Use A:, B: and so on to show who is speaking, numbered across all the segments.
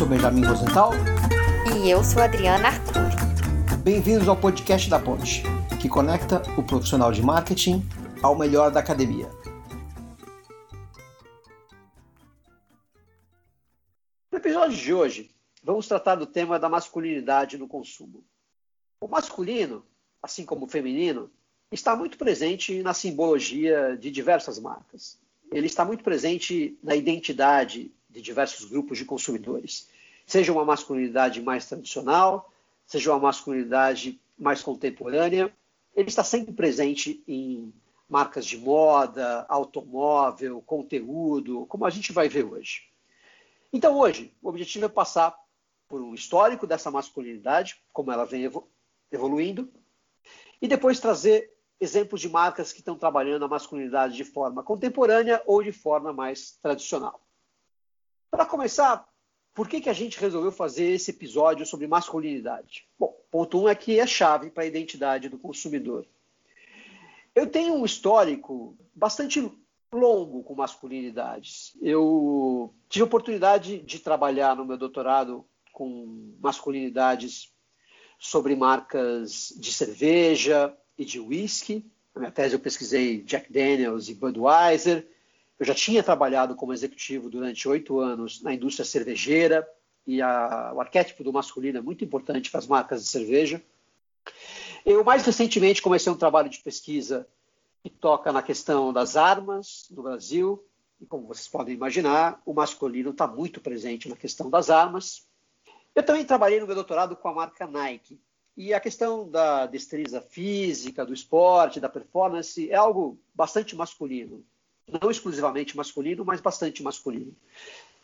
A: sou Benjamin Rosenthal.
B: E eu sou Adriana Arcuri.
A: Bem-vindos ao podcast da Ponte, que conecta o profissional de marketing ao melhor da academia. No episódio de hoje, vamos tratar do tema da masculinidade no consumo. O masculino, assim como o feminino, está muito presente na simbologia de diversas marcas. Ele está muito presente na identidade de diversos grupos de consumidores. Seja uma masculinidade mais tradicional, seja uma masculinidade mais contemporânea, ele está sempre presente em marcas de moda, automóvel, conteúdo, como a gente vai ver hoje. Então, hoje, o objetivo é passar por um histórico dessa masculinidade, como ela vem evoluindo, e depois trazer exemplos de marcas que estão trabalhando a masculinidade de forma contemporânea ou de forma mais tradicional. Para começar, por que, que a gente resolveu fazer esse episódio sobre masculinidade? Bom, ponto um é que é chave para a identidade do consumidor. Eu tenho um histórico bastante longo com masculinidades. Eu tive a oportunidade de trabalhar no meu doutorado com masculinidades sobre marcas de cerveja e de whisky. Na minha tese eu pesquisei Jack Daniels e Budweiser. Eu já tinha trabalhado como executivo durante oito anos na indústria cervejeira e a, o arquétipo do masculino é muito importante para as marcas de cerveja. Eu, mais recentemente, comecei um trabalho de pesquisa que toca na questão das armas no Brasil. E como vocês podem imaginar, o masculino está muito presente na questão das armas. Eu também trabalhei no meu doutorado com a marca Nike. E a questão da destreza física, do esporte, da performance, é algo bastante masculino não exclusivamente masculino, mas bastante masculino.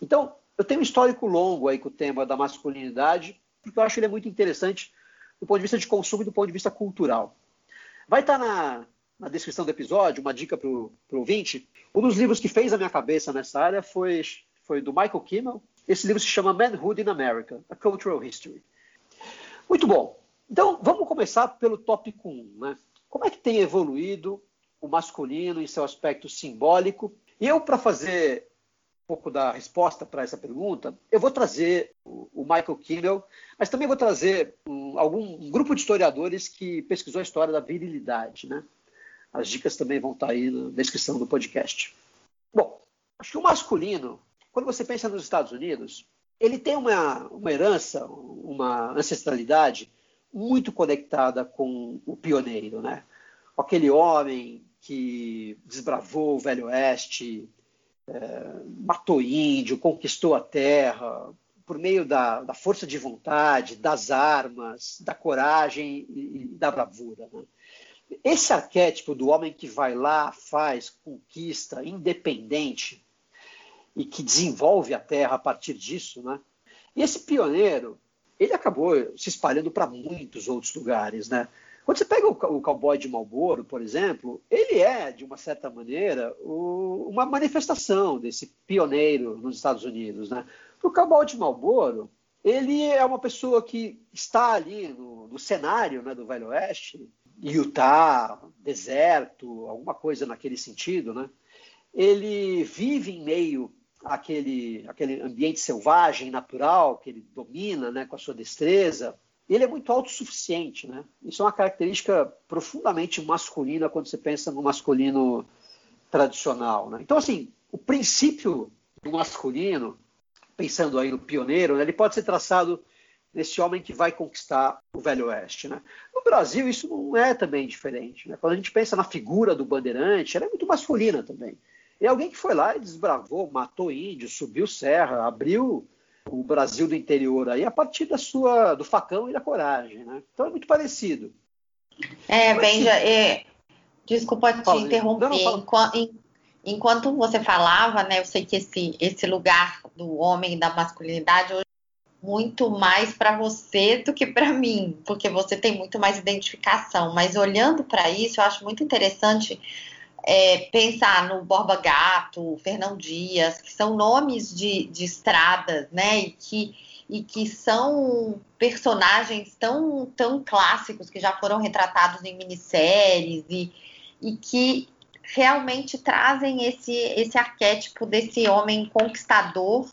A: Então, eu tenho um histórico longo aí com o tema da masculinidade, porque eu acho que ele é muito interessante do ponto de vista de consumo e do ponto de vista cultural. Vai estar na, na descrição do episódio uma dica para o ouvinte. Um dos livros que fez a minha cabeça nessa área foi, foi do Michael Kimmel. Esse livro se chama Manhood in America, A Cultural History. Muito bom. Então, vamos começar pelo tópico 1. Né? Como é que tem evoluído o masculino em seu aspecto simbólico. E eu, para fazer um pouco da resposta para essa pergunta, eu vou trazer o, Michael Kimmel, mas também vou trazer um, algum um grupo de historiadores que pesquisou a história da virilidade. Né? As dicas também vão estar aí na descrição do podcast. Bom, acho que o masculino, quando você pensa nos Estados Unidos, ele tem uma, uma herança, uma ancestralidade muito conectada com o pioneiro, né? Aquele homem que desbravou o Velho Oeste, é, matou índio, conquistou a terra, por meio da, da, força de vontade, das armas, da coragem e, e da bravura. Né? Esse arquétipo do homem que vai lá, faz, conquista, independente e que desenvolve a terra a partir disso, né? E esse pioneiro, ele acabou se espalhando para muitos outros lugares, né? Quando você pega o, o cowboy de Marlboro, por exemplo, ele é, de uma certa maneira, o, uma manifestação desse pioneiro nos Estados Unidos. Né? O cowboy de Marlboro, ele é uma pessoa que está ali no, no cenário né, do Velho Oeste, Utah, deserto, alguma coisa naquele sentido, né? Ele vive em meio àquele, àquele ambiente selvagem, natural, que ele domina né, com a sua destreza ele é muito autossuficiente, né? Isso é uma característica profundamente masculina quando você pensa no masculino tradicional, né? Então, assim, o princípio do masculino, pensando aí no pioneiro, né, ele pode ser traçado nesse homem que vai conquistar o Velho Oeste, né? No Brasil, isso não é também diferente, né? Quando a gente pensa na figura do bandeirante, ela é muito masculina também. É alguém que foi lá e desbravou, matou índios, subiu serra, abriu o Brasil do interior aí a partir da sua do facão e da coragem, né? Então é muito parecido.
B: É, Benja, é, desculpa te Fala, interromper. Não, não, enquanto, enquanto você falava, né, eu sei que esse esse lugar do homem e da masculinidade hoje é muito mais para você do que para mim, porque você tem muito mais identificação. Mas olhando para isso, eu acho muito interessante é, pensar no Borba Gato, Fernão Dias, que são nomes de, de estradas, né? E que, e que são personagens tão, tão clássicos que já foram retratados em minisséries e, e que realmente trazem esse, esse arquétipo desse homem conquistador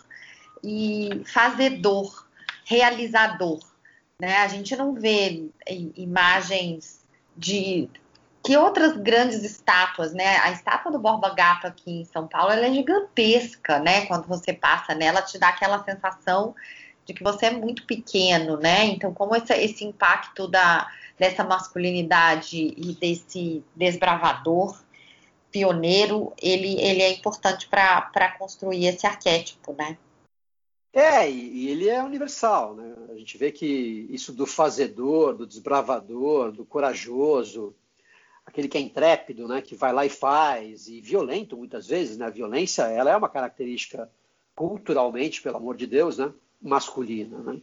B: e fazedor, realizador. Né? A gente não vê imagens de que outras grandes estátuas, né? A estátua do Borba Gato aqui em São Paulo, ela é gigantesca, né? Quando você passa nela, te dá aquela sensação de que você é muito pequeno, né? Então, como esse, esse impacto da, dessa masculinidade e desse desbravador pioneiro, ele, ele é importante para construir esse arquétipo, né?
A: É, e, ele é universal, né? A gente vê que isso do fazedor, do desbravador, do corajoso, aquele que é intrépido, né, que vai lá e faz, e violento muitas vezes, né? A violência, ela é uma característica culturalmente, pelo amor de Deus, né, masculina, né?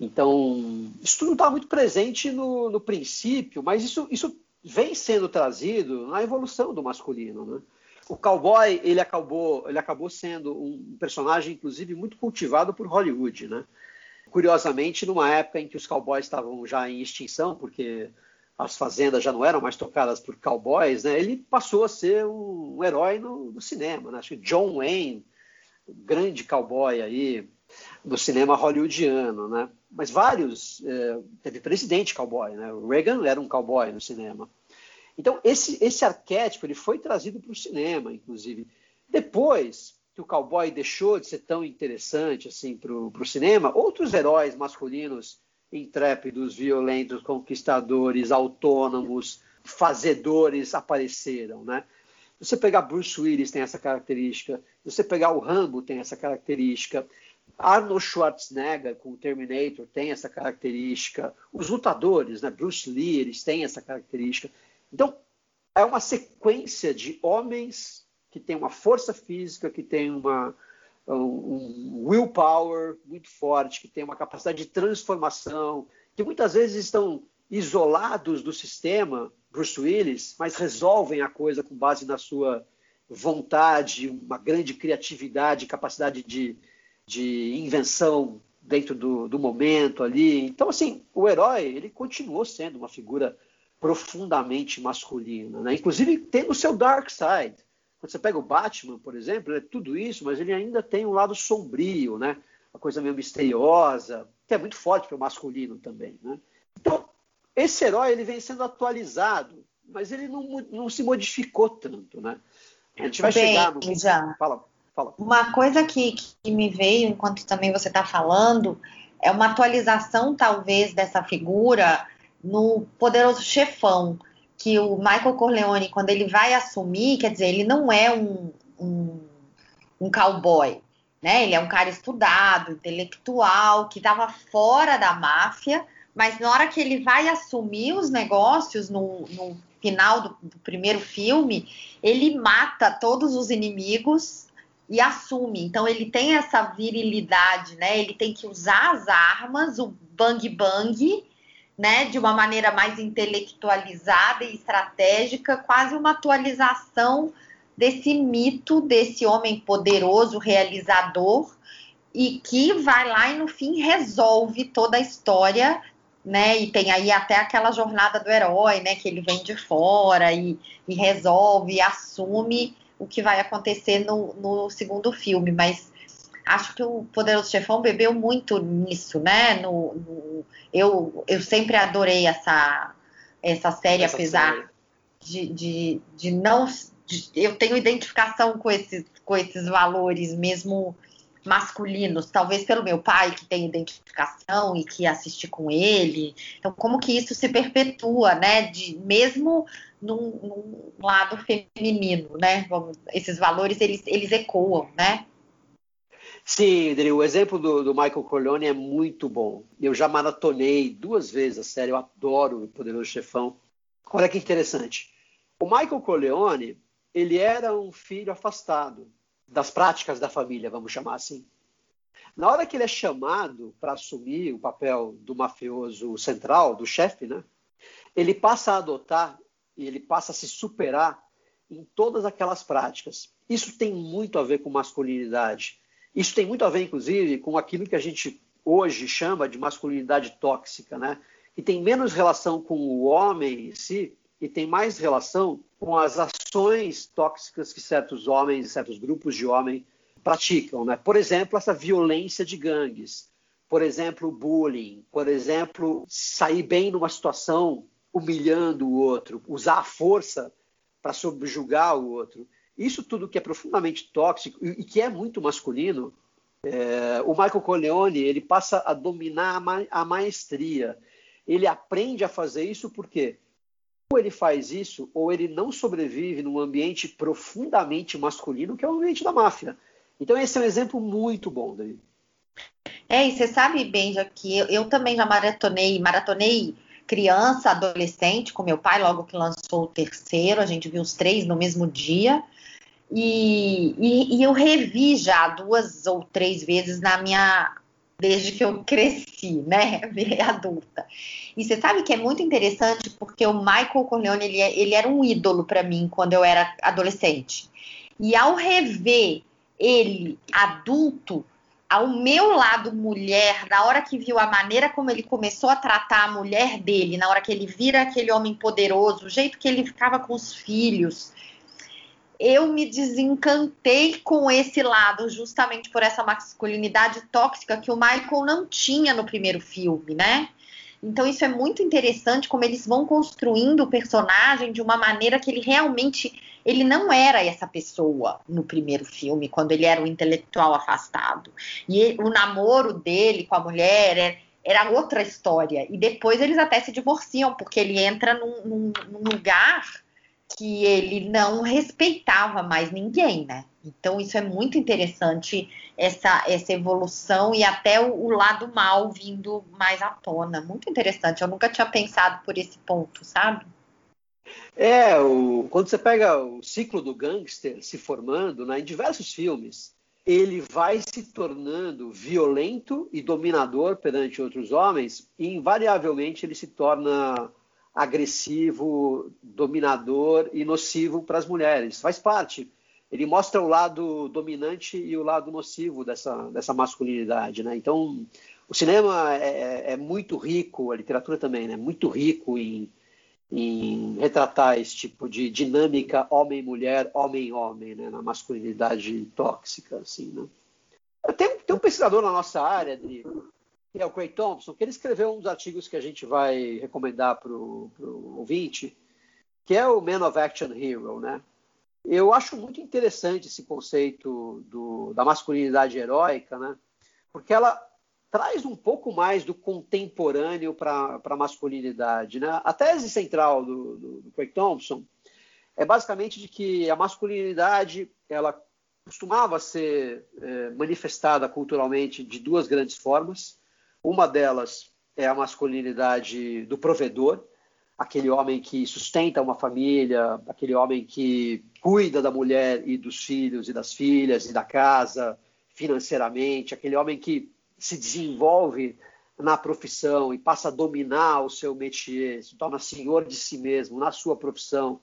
A: Então, isso não está muito presente no, no, princípio, mas isso, isso vem sendo trazido na evolução do masculino, né? O cowboy, ele acabou, ele acabou sendo um personagem, inclusive, muito cultivado por Hollywood, né? Curiosamente, numa época em que os cowboys estavam já em extinção, porque as fazendas já não eram mais tocadas por cowboys, né? Ele passou a ser um, herói no, no, cinema, né? Acho que John Wayne, grande cowboy aí no cinema hollywoodiano, né? Mas vários, é, teve presidente cowboy, né? O Reagan era um cowboy no cinema. Então esse esse arquétipo ele foi trazido para o cinema, inclusive. Depois que o cowboy deixou de ser tão interessante assim para o cinema, outros heróis masculinos intrépidos, violentos, conquistadores, autônomos, fazedores apareceram, né? Se você pegar Bruce Willis tem essa característica, se você pegar o Rambo tem essa característica, Arnold Schwarzenegger com o Terminator tem essa característica, os lutadores, né? Bruce Lee, eles têm essa característica. Então, é uma sequência de homens que têm uma força física, que têm uma, um willpower muito forte, que tem uma capacidade de transformação, que muitas vezes estão isolados do sistema, Bruce Willis, mas resolvem a coisa com base na sua vontade, uma grande criatividade, capacidade de, de invenção dentro do, do momento ali. Então, assim, o herói, ele continuou sendo uma figura profundamente masculina, né? inclusive tem o seu dark side. Quando você pega o Batman, por exemplo, é tudo isso, mas ele ainda tem um lado sombrio, né? Uma coisa meio misteriosa, que é muito forte para o masculino também, né? Então, esse herói ele vem sendo atualizado, mas ele não, não se modificou tanto, né? A gente vai Bem, chegar no.
B: Já. Fala, fala. Uma coisa que, que me veio enquanto também você está falando é uma atualização, talvez, dessa figura no Poderoso Chefão que o Michael Corleone, quando ele vai assumir, quer dizer, ele não é um, um, um cowboy, né? Ele é um cara estudado, intelectual, que estava fora da máfia, mas na hora que ele vai assumir os negócios no, no final do, do primeiro filme, ele mata todos os inimigos e assume. Então ele tem essa virilidade, né? Ele tem que usar as armas, o bang bang, né, de uma maneira mais intelectualizada e estratégica, quase uma atualização desse mito desse homem poderoso, realizador, e que vai lá e no fim resolve toda a história, né? E tem aí até aquela jornada do herói, né? Que ele vem de fora e, e resolve, assume o que vai acontecer no, no segundo filme, mas acho que o Poderoso Chefão bebeu muito nisso, né? No, no, eu, eu sempre adorei essa, essa série, essa apesar série. De, de, de não. De, eu tenho identificação com esses, com esses valores, mesmo masculinos, talvez pelo meu pai que tem identificação e que assiste com ele. Então, como que isso se perpetua, né? De mesmo num, num lado feminino, né? Esses valores eles, eles ecoam, né?
A: Sim, Adri, o exemplo do, do, Michael Corleone é muito bom. Eu já maratonei duas vezes a série, eu adoro o Poderoso Chefão. Olha que interessante. O Michael Corleone, ele era um filho afastado das práticas da família, vamos chamar assim. Na hora que ele é chamado para assumir o papel do mafioso central, do chefe, né? Ele passa a adotar e ele passa a se superar em todas aquelas práticas. Isso tem muito a ver com masculinidade isso tem muito a ver, inclusive, com aquilo que a gente hoje chama de masculinidade tóxica, né? que tem menos relação com o homem em si e tem mais relação com as ações tóxicas que certos homens, certos grupos de homens praticam. Né? Por exemplo, essa violência de gangues. Por exemplo, bullying. Por exemplo, sair bem numa situação humilhando o outro, usar a força para subjugar o outro. Isso tudo que é profundamente tóxico e que é muito masculino, é, o Michael Corleone ele passa a dominar a, ma a maestria. Ele aprende a fazer isso porque ou ele faz isso, ou ele não sobrevive num ambiente profundamente masculino, que é o ambiente da máfia. Então, esse é um exemplo muito bom, David.
B: É, e você sabe, Benja, que eu, eu, também já maratonei, maratonei criança, adolescente com meu pai, logo que lançou o terceiro, a gente viu os três no mesmo dia. E, e, e, eu revi já duas ou três vezes na minha. desde que eu cresci, né? Virei adulta. E você sabe que é muito interessante porque o Michael Corleone ele, é, ele era um ídolo para mim quando eu era adolescente. E ao rever ele adulto, ao meu lado mulher, na hora que viu a maneira como ele começou a tratar a mulher dele, na hora que ele vira aquele homem poderoso, o jeito que ele ficava com os filhos, eu me desencantei com esse lado, justamente por essa masculinidade tóxica que o Michael não tinha no primeiro filme, né? Então isso é muito interessante como eles vão construindo o personagem de uma maneira que ele realmente ele não era essa pessoa no primeiro filme, quando ele era um intelectual afastado. E o namoro dele com a mulher era, era, outra história. E depois eles até se divorciam, porque ele entra num, num, num lugar que ele não respeitava mais ninguém, né? Então isso é muito interessante essa, essa evolução e até o, o, lado mal vindo mais à tona. Muito interessante. Eu nunca tinha pensado por esse ponto, sabe?
A: É, o, quando você pega o ciclo do gangster se formando né, em diversos filmes, ele vai se tornando violento e dominador perante outros homens, e invariavelmente ele se torna agressivo, dominador e nocivo para as mulheres. Faz parte ele mostra o lado dominante e o lado nocivo dessa, dessa masculinidade, né? Então, o cinema é, é, muito rico, a literatura também, né? Muito rico em, em retratar esse tipo de dinâmica homem-mulher, homem-homem, né? Na masculinidade tóxica, assim, né? Tem, tem um pesquisador na nossa área, de, que é o Craig Thompson, que ele escreveu um dos artigos que a gente vai recomendar para o ouvinte, que é o Man of Action Hero, né? Eu acho muito interessante esse conceito do, da masculinidade heróica, né? porque ela traz um pouco mais do contemporâneo para a masculinidade. Né? A tese central do, do, do Craig Thompson é basicamente de que a masculinidade ela costumava ser é, manifestada culturalmente de duas grandes formas. Uma delas é a masculinidade do provedor, aquele homem que sustenta uma família, aquele homem que cuida da mulher e dos filhos e das filhas e da casa financeiramente, aquele homem que se desenvolve na profissão e passa a dominar o seu métier, se torna senhor de si mesmo na sua profissão,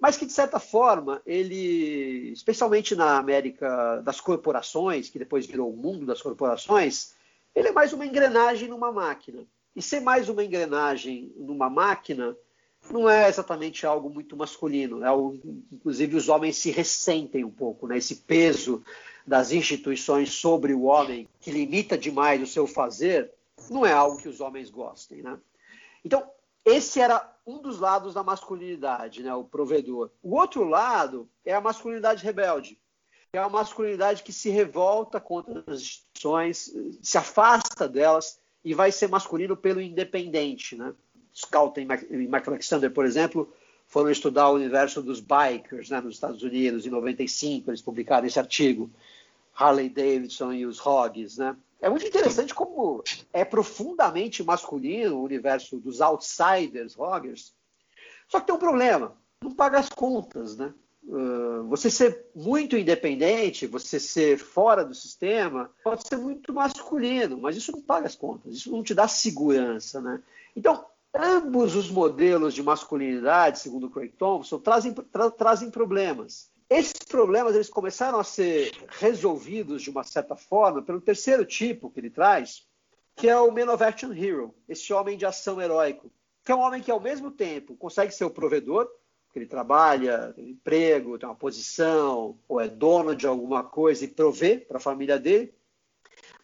A: mas que de certa forma ele, especialmente na América das corporações, que depois virou o mundo das corporações, ele é mais uma engrenagem numa máquina. E ser mais uma engrenagem numa máquina não é exatamente algo muito masculino. Né? Inclusive, os homens se ressentem um pouco, né? esse peso das instituições sobre o homem, que limita demais o seu fazer, não é algo que os homens gostem. Né? Então, esse era um dos lados da masculinidade, né? o provedor. O outro lado é a masculinidade rebelde, é a masculinidade que se revolta contra as instituições, se afasta delas e vai ser masculino pelo independente. Né? Scout e Michael Alexander, por exemplo, foram estudar o universo dos bikers né, nos Estados Unidos em 95, eles publicaram esse artigo, Harley Davidson e os Hogs. Né? É muito interessante como é profundamente masculino o universo dos outsiders, Hoggers, só que tem um problema, não paga as contas, né? Você ser muito independente, você ser fora do sistema, pode ser muito masculino, mas isso não paga as contas, isso não te dá segurança, né? Então, ambos os modelos de masculinidade, segundo Craig Thompson, trazem, tra trazem problemas. Esses problemas eles começaram a ser resolvidos de uma certa forma pelo terceiro tipo que ele traz, que é o Man of Action Hero, esse homem de ação heróico, que é um homem que ao mesmo tempo consegue ser o provedor, porque ele trabalha, tem um emprego, tem uma posição, ou é dono de alguma coisa e provê para a família dele.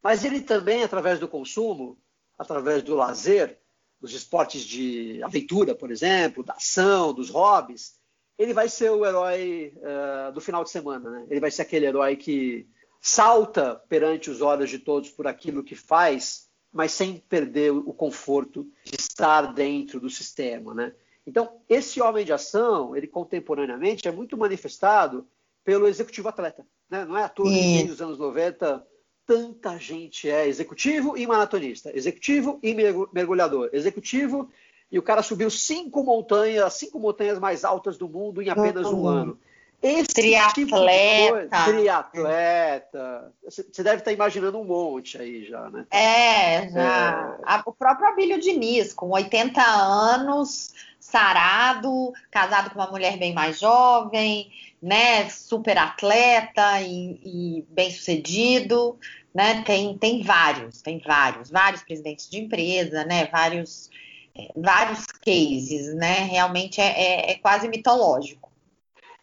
A: Mas ele também, através do consumo, através do lazer, dos esportes de aventura, por exemplo, da ação, dos hobbies, ele vai ser o herói uh, do final de semana. Né? Ele vai ser aquele herói que salta perante os olhos de todos por aquilo que faz, mas sem perder o conforto de estar dentro do sistema. Né? Então, esse homem de ação, ele contemporaneamente é muito manifestado pelo executivo atleta. Né? Não é à toa que nos anos 90 tanta gente é executivo e maratonista, executivo e mergulhador, executivo e o cara subiu cinco montanhas, cinco montanhas mais altas do mundo em apenas um ano.
B: Esse triatleta. Tipo
A: triatleta. Você deve estar imaginando um monte aí já, né?
B: É, já. É. O próprio Abílio Diniz, com 80 anos, sarado, casado com uma mulher bem mais jovem, né, super atleta e, e bem sucedido, né, tem, tem vários, tem vários, vários presidentes de empresa, né, vários, é, vários cases, né, realmente é, é, é, quase mitológico.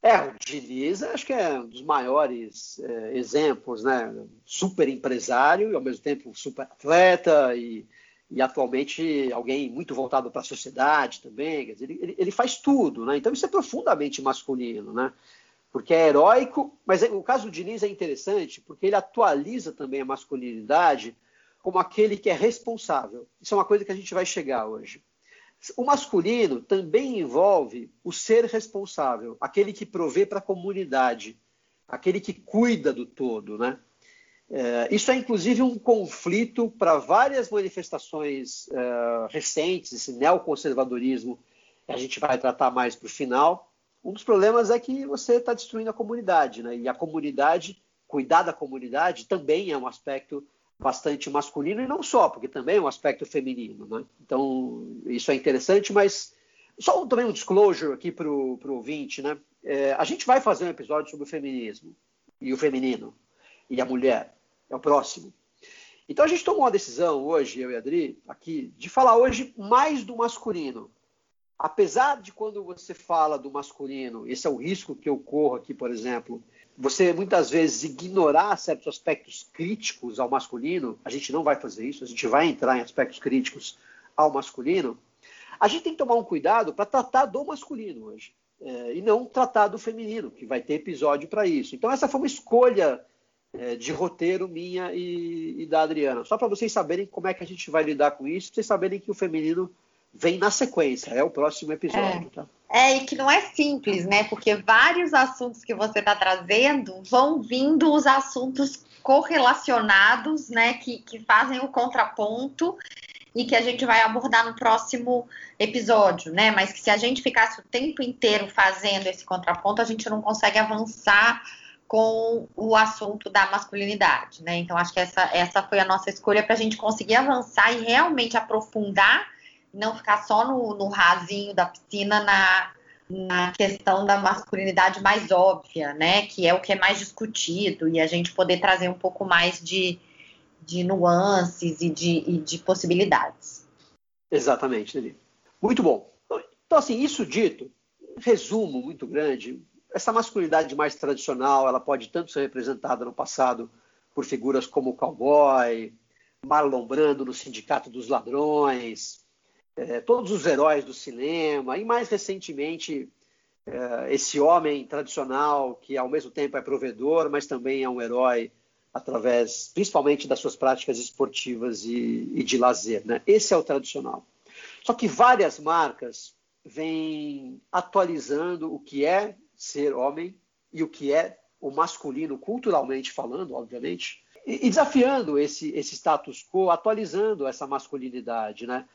A: É, o Diniz acho que é um dos maiores é, exemplos, né, super empresário e ao mesmo tempo super atleta e e atualmente alguém muito voltado para a sociedade também. Dizer, ele, ele, faz tudo, né? Então isso é profundamente masculino, né? Porque é heróico, mas o caso do Diniz é interessante porque ele atualiza também a masculinidade como aquele que é responsável. Isso é uma coisa que a gente vai chegar hoje. O masculino também envolve o ser responsável, aquele que provê para a comunidade, aquele que cuida do todo, né? É, isso é inclusive um conflito para várias manifestações é, recentes, esse neoconservadorismo que a gente vai tratar mais para o final. Um dos problemas é que você está destruindo a comunidade, né? e a comunidade, cuidar da comunidade também é um aspecto bastante masculino, e não só, porque também é um aspecto feminino. Né? Então, isso é interessante, mas só também um disclosure aqui para o ouvinte. Né? É, a gente vai fazer um episódio sobre o feminismo e o feminino e a mulher é o próximo. Então a gente tomou uma decisão hoje, eu e a Adri, aqui, de falar hoje mais do masculino. Apesar de quando você fala do masculino, esse é o risco que eu corro aqui, por exemplo, você muitas vezes ignorar certos aspectos críticos ao masculino, a gente não vai fazer isso, a gente vai entrar em aspectos críticos ao masculino, a gente tem que tomar um cuidado para tratar do masculino hoje. É, e não tratar do feminino, que vai ter episódio para isso. Então, essa foi uma escolha é, de roteiro minha e, e da Adriana. Só para vocês saberem como é que a gente vai lidar com isso, vocês saberem que o feminino vem na sequência, é o próximo episódio.
B: É. Tá? É, e que não é simples, né? Porque vários assuntos que você está trazendo vão vindo os assuntos correlacionados, né? Que, que fazem o contraponto e que a gente vai abordar no próximo episódio, né? Mas que se a gente ficasse o tempo inteiro fazendo esse contraponto, a gente não consegue avançar com o assunto da masculinidade, né? Então, acho que essa, essa foi a nossa escolha para a gente conseguir avançar e realmente aprofundar, não ficar só no, no rasinho da piscina na, na questão da masculinidade mais óbvia, né? Que é o que é mais discutido, e a gente poder trazer um pouco mais de, de nuances e de, e de possibilidades.
A: Exatamente, Lili. Muito bom. Então, assim, isso dito, um resumo muito grande, essa masculinidade mais tradicional, ela pode tanto ser representada no passado por figuras como o cowboy, Marlon Brando no Sindicato dos Ladrões, é, todos os heróis do cinema, e mais recentemente é, esse homem tradicional que ao mesmo tempo é provedor, mas também é um herói através, principalmente das suas práticas esportivas e, e de lazer. Né? Esse é o tradicional. Só que várias marcas vêm atualizando o que é ser homem e o que é o masculino, culturalmente falando, obviamente, e, desafiando esse, esse status quo, atualizando essa masculinidade. Né?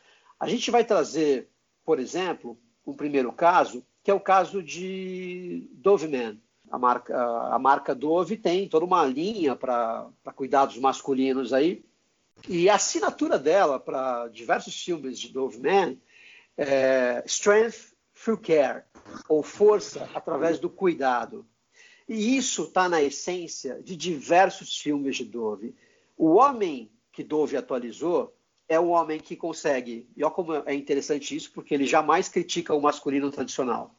A: A gente vai trazer, por exemplo, um primeiro caso, que é o caso de Doveman. A marca, a marca Dove tem toda uma linha para cuidados masculinos aí. E a assinatura dela para diversos filmes de Doveman é Strength through care ou força através do cuidado. E isso está na essência de diversos filmes de Dove. O homem que Dove atualizou é um homem que consegue, e olha como é interessante isso, porque ele jamais critica o masculino tradicional.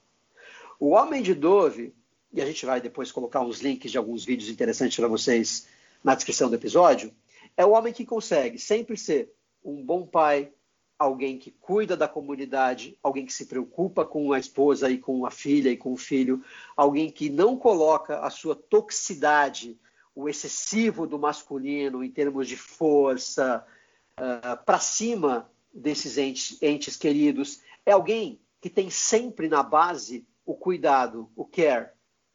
A: O homem de Dove, e a gente vai depois colocar uns links de alguns vídeos interessantes para vocês na descrição do episódio, é o homem que consegue sempre ser um bom pai, alguém que cuida da comunidade, alguém que se preocupa com a esposa e com a filha e com o filho, alguém que não coloca a sua toxicidade, o excessivo do masculino em termos de força, uh, para cima desses entes, entes queridos. É alguém que tem sempre na base o cuidado, o care,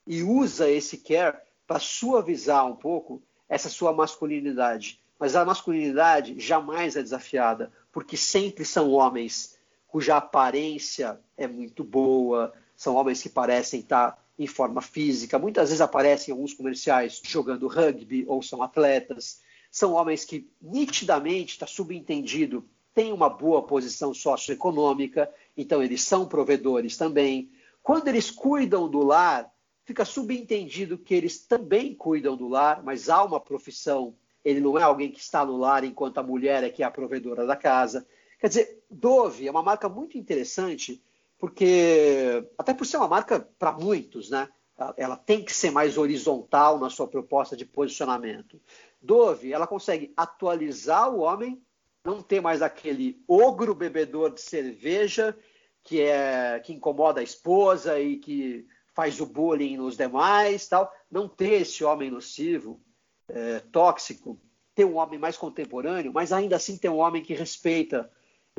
A: e usa esse care para suavizar um pouco essa sua masculinidade. Mas a masculinidade jamais é desafiada, porque sempre são homens cuja aparência é muito boa, são homens que parecem estar em forma física, muitas vezes aparecem em alguns comerciais jogando rugby ou são atletas. São homens que nitidamente está subentendido têm uma boa posição socioeconômica, então eles são provedores também. Quando eles cuidam do lar, fica subentendido que eles também cuidam do lar, mas há uma profissão ele não é alguém que está no lar enquanto a mulher é que é a provedora da casa. Quer dizer, Dove é uma marca muito interessante, porque, até por ser uma marca para muitos, né? Ela tem que ser mais horizontal na sua proposta de posicionamento. Dove, ela consegue atualizar o homem, não ter mais aquele ogro bebedor de cerveja que é que incomoda a esposa e que faz o bullying nos demais, tal. Não ter esse homem nocivo, é, tóxico, ter um homem mais contemporâneo, mas ainda assim ter um homem que respeita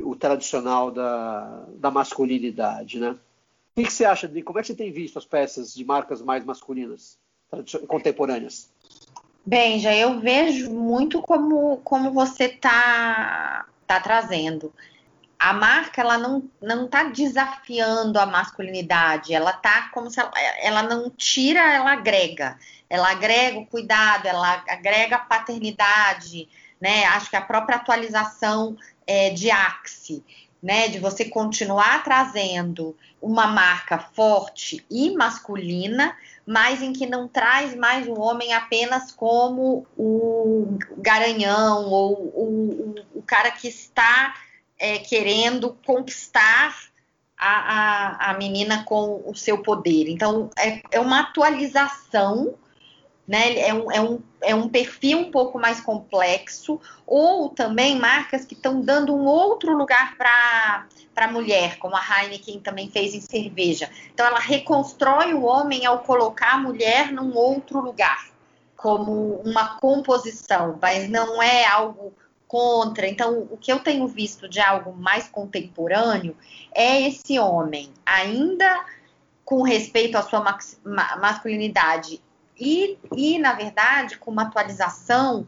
A: o tradicional da, da masculinidade, né? O que, você acha de como é que você tem visto as peças de marcas mais masculinas, contemporâneas?
B: Bem, já eu vejo muito como, como você está tá trazendo. A marca ela não não está desafiando a masculinidade, ela tá como se ela, ela não tira, ela agrega ela agrega o cuidado, ela agrega a paternidade, né? Acho que a própria atualização é, de Axe, né? De você continuar trazendo uma marca forte e masculina, mas em que não traz mais o homem apenas como o garanhão ou o, o, o cara que está é, querendo conquistar a, a, a, menina com o seu poder. Então, é, é uma atualização né? É um, é, um, é um perfil um pouco mais complexo, ou também marcas que estão dando um outro lugar para a mulher, como a Heineken também fez em cerveja. Então, ela reconstrói o homem ao colocar a mulher num outro lugar, como uma composição, mas não é algo contra. Então, o que eu tenho visto de algo mais contemporâneo é esse homem, ainda com respeito à sua masculinidade e, e, na verdade, com uma atualização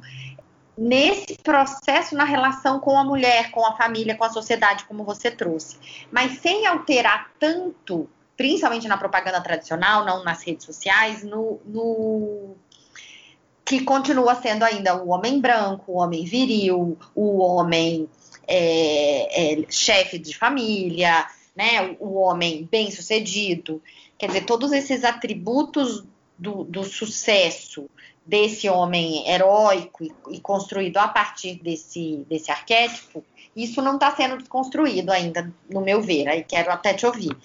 B: nesse processo na relação com a mulher, com a família, com a sociedade, como você trouxe. Mas sem alterar tanto, principalmente na propaganda tradicional, não nas redes sociais, no, no que continua sendo ainda o homem branco, o homem viril, o homem é, é, chefe de família, né, o homem bem sucedido. Quer dizer, todos esses atributos do, do sucesso desse homem heróico e, e, construído a partir desse, desse arquétipo, isso não está sendo desconstruído ainda, no meu ver, aí quero até te ouvir.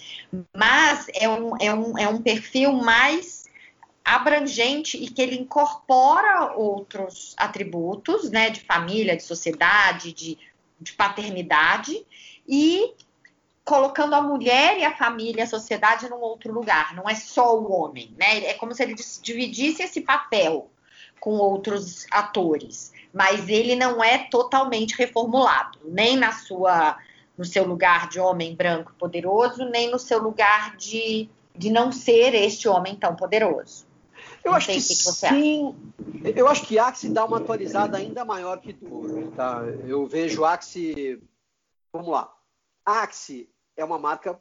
B: Mas é um, é um, é um perfil mais abrangente e que ele incorpora outros atributos, né, de família, de sociedade, de, de paternidade, e colocando a mulher e a família, a sociedade num outro lugar, não é só o homem, né? É como se ele dividisse esse papel com outros atores, mas ele não é totalmente reformulado, nem na sua no seu lugar de homem branco poderoso, nem no seu lugar de, de não ser este homem tão poderoso.
A: Eu acho que, que, sim. Acha. Eu acho que Axie dá uma atualizada ainda maior que tu, tá? Eu vejo Axie, vamos lá. Axie é uma marca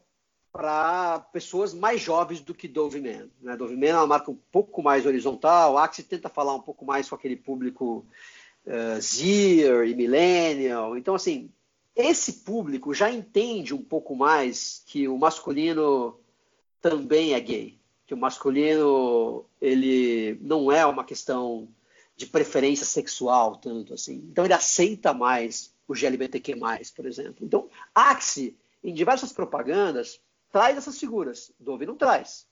A: para pessoas mais jovens do que Dove Man. Né? Dove Man é uma marca um pouco mais horizontal, a tenta falar um pouco mais com aquele público uh, e Millennial. Então, assim, esse público já entende um pouco mais que o masculino também é gay, que o masculino ele não é uma questão de preferência sexual tanto assim. Então ele aceita mais o GLBTQ+, por exemplo. Então, Axie em diversas propagandas, traz essas figuras. Dove não traz.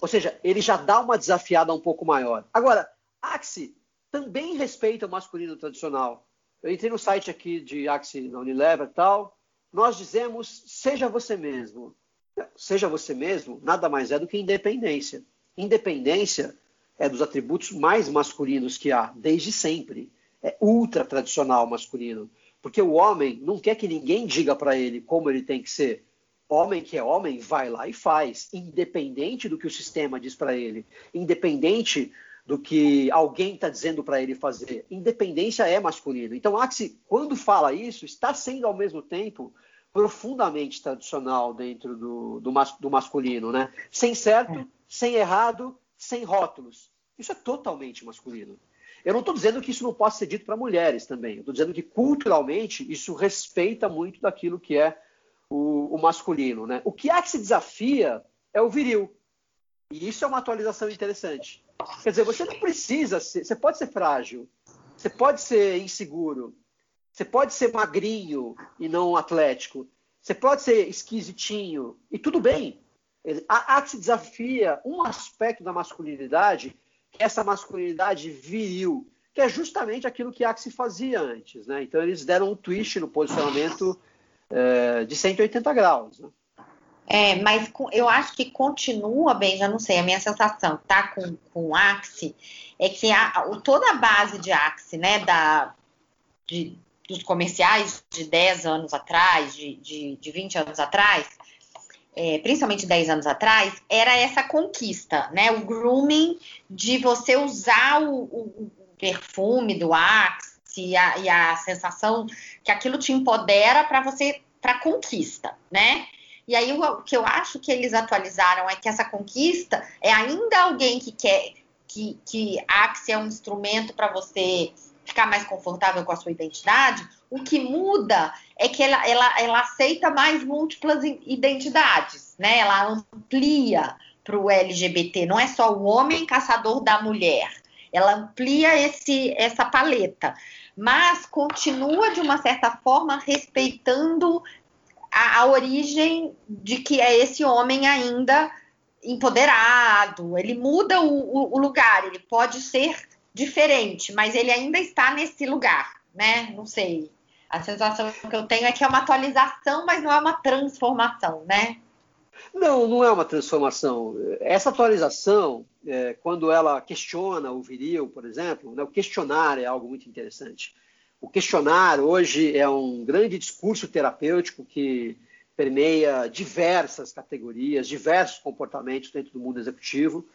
A: Ou seja, ele já dá uma desafiada um pouco maior. Agora, Axie também respeita o masculino tradicional. Eu entrei no site aqui de Axie na Unilever e tal. Nós dizemos, seja você mesmo. Seja você mesmo, nada mais é do que independência. Independência é dos atributos mais masculinos que há, desde sempre. É ultra tradicional masculino. Porque o homem não quer que ninguém diga para ele como ele tem que ser. Homem que é homem vai lá e faz, independente do que o sistema diz para ele, independente do que alguém está dizendo para ele fazer. Independência é masculino. Então, Axi, quando fala isso, está sendo ao mesmo tempo profundamente tradicional dentro do, do, mas, do masculino, né? Sem certo, é. sem errado, sem rótulos. Isso é totalmente masculino. Eu não estou dizendo que isso não possa ser dito para mulheres também. Estou dizendo que culturalmente isso respeita muito daquilo que é o, o, masculino. Né? O que há que se desafia é o viril. E isso é uma atualização interessante. Quer dizer, você não precisa ser. Você pode ser frágil, você pode ser inseguro, você pode ser magrinho e não atlético, você pode ser esquisitinho, e tudo bem. Há que se desafia um aspecto da masculinidade essa masculinidade viril, que é justamente aquilo que Axie fazia antes. Né? Então, eles deram um twist no posicionamento é, de 180 graus. Né?
B: É, mas eu acho que continua bem, já não sei, a minha sensação, tá, com, com Axie, é que a, toda a base de Axie, né, da, de, dos comerciais de 10 anos atrás, de, de, de 20 anos atrás, é, principalmente 10 anos atrás, era essa conquista, né? O grooming de você usar o, o perfume do Axe e a, e a, sensação que aquilo te empodera para você, para conquista, né? E aí o, o que eu acho que eles atualizaram é que essa conquista é ainda alguém que quer que, que Axe é um instrumento para você ficar mais confortável com a sua identidade, o que muda é que ela, ela, ela aceita mais múltiplas identidades, né? Ela amplia para o LGBT, não é só o homem caçador da mulher, ela amplia esse, essa paleta, mas continua de uma certa forma respeitando a, a origem de que é esse homem ainda empoderado, ele muda o, o, o lugar, ele pode ser diferente, mas ele ainda está nesse lugar, né? Não sei. A sensação que eu tenho é que é uma atualização, mas não é uma transformação, né?
A: Não, não é uma transformação. Essa atualização, é, quando ela questiona o viril, por exemplo, né, o questionar é algo muito interessante. O questionar hoje é um grande discurso terapêutico que permeia diversas categorias, diversos comportamentos dentro do mundo executivo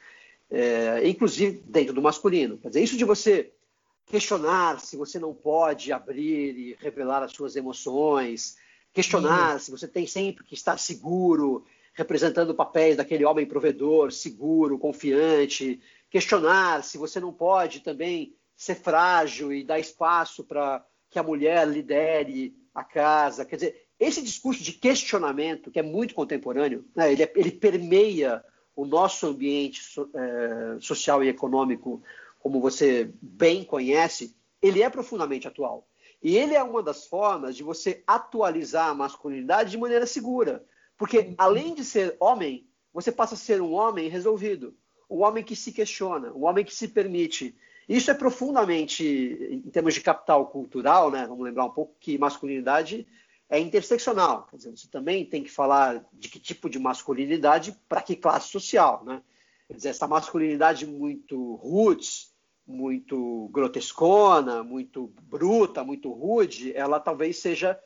A: é, inclusive dentro do masculino. Quer dizer, isso de você questionar se você não pode abrir e revelar as suas emoções, questionar uhum. se você tem sempre que estar seguro, representando papéis daquele homem provedor, seguro, confiante, questionar se você não pode também ser frágil e dar espaço para que a mulher lidere a casa. Quer dizer, esse discurso de questionamento, que é muito contemporâneo, né, ele, é, ele permeia o nosso ambiente so, é, social e econômico, como você bem conhece, ele é profundamente atual. E ele é uma das formas de você atualizar a masculinidade de maneira segura. Porque, além de ser homem, você passa a ser um homem resolvido. Um homem que se questiona, um homem que se permite. Isso é profundamente, em termos de capital cultural, né? vamos lembrar um pouco que masculinidade é interseccional. Quer dizer, você também tem que falar de que tipo de masculinidade para que classe social, né? Quer dizer, essa masculinidade muito roots, muito grotescona, muito bruta, muito rude, ela talvez seja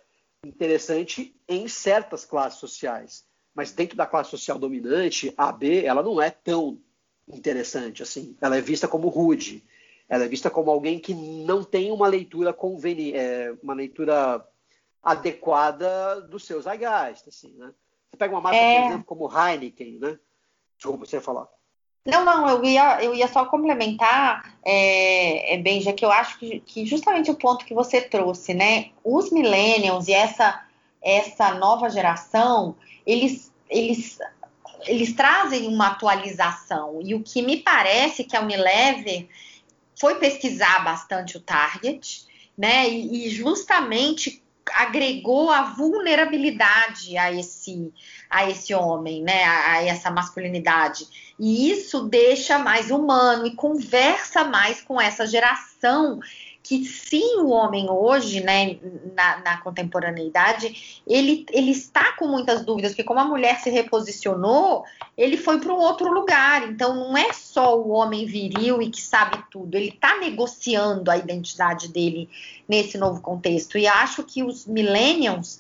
A: interessante em certas classes sociais. Mas dentro da classe social dominante, A, B, ela não é tão interessante assim. Ela é vista como rude. Ela é vista como alguém que não tem uma leitura conveniente, é, uma leitura adequada dos seus zeitgeist, assim, né? Você pega uma marca, é... por exemplo, como Heineken, né? Desculpa, você ia falar.
B: Não, não, eu ia, eu ia só complementar, é, é bem, já que eu acho que, que, justamente o ponto que você trouxe, né? Os millennials e essa, essa nova geração, eles, eles, eles trazem uma atualização. E o que me parece que a Unilever foi pesquisar bastante o target, né? E, e justamente agregou a vulnerabilidade a esse, a esse homem, né? A, a, essa masculinidade. E isso deixa mais humano e conversa mais com essa geração que sim, o homem hoje, né, na, na, contemporaneidade, ele, ele está com muitas dúvidas, porque como a mulher se reposicionou, ele foi para um outro lugar. Então, não é só o homem viril e que sabe tudo, ele está negociando a identidade dele nesse novo contexto. E acho que os millennials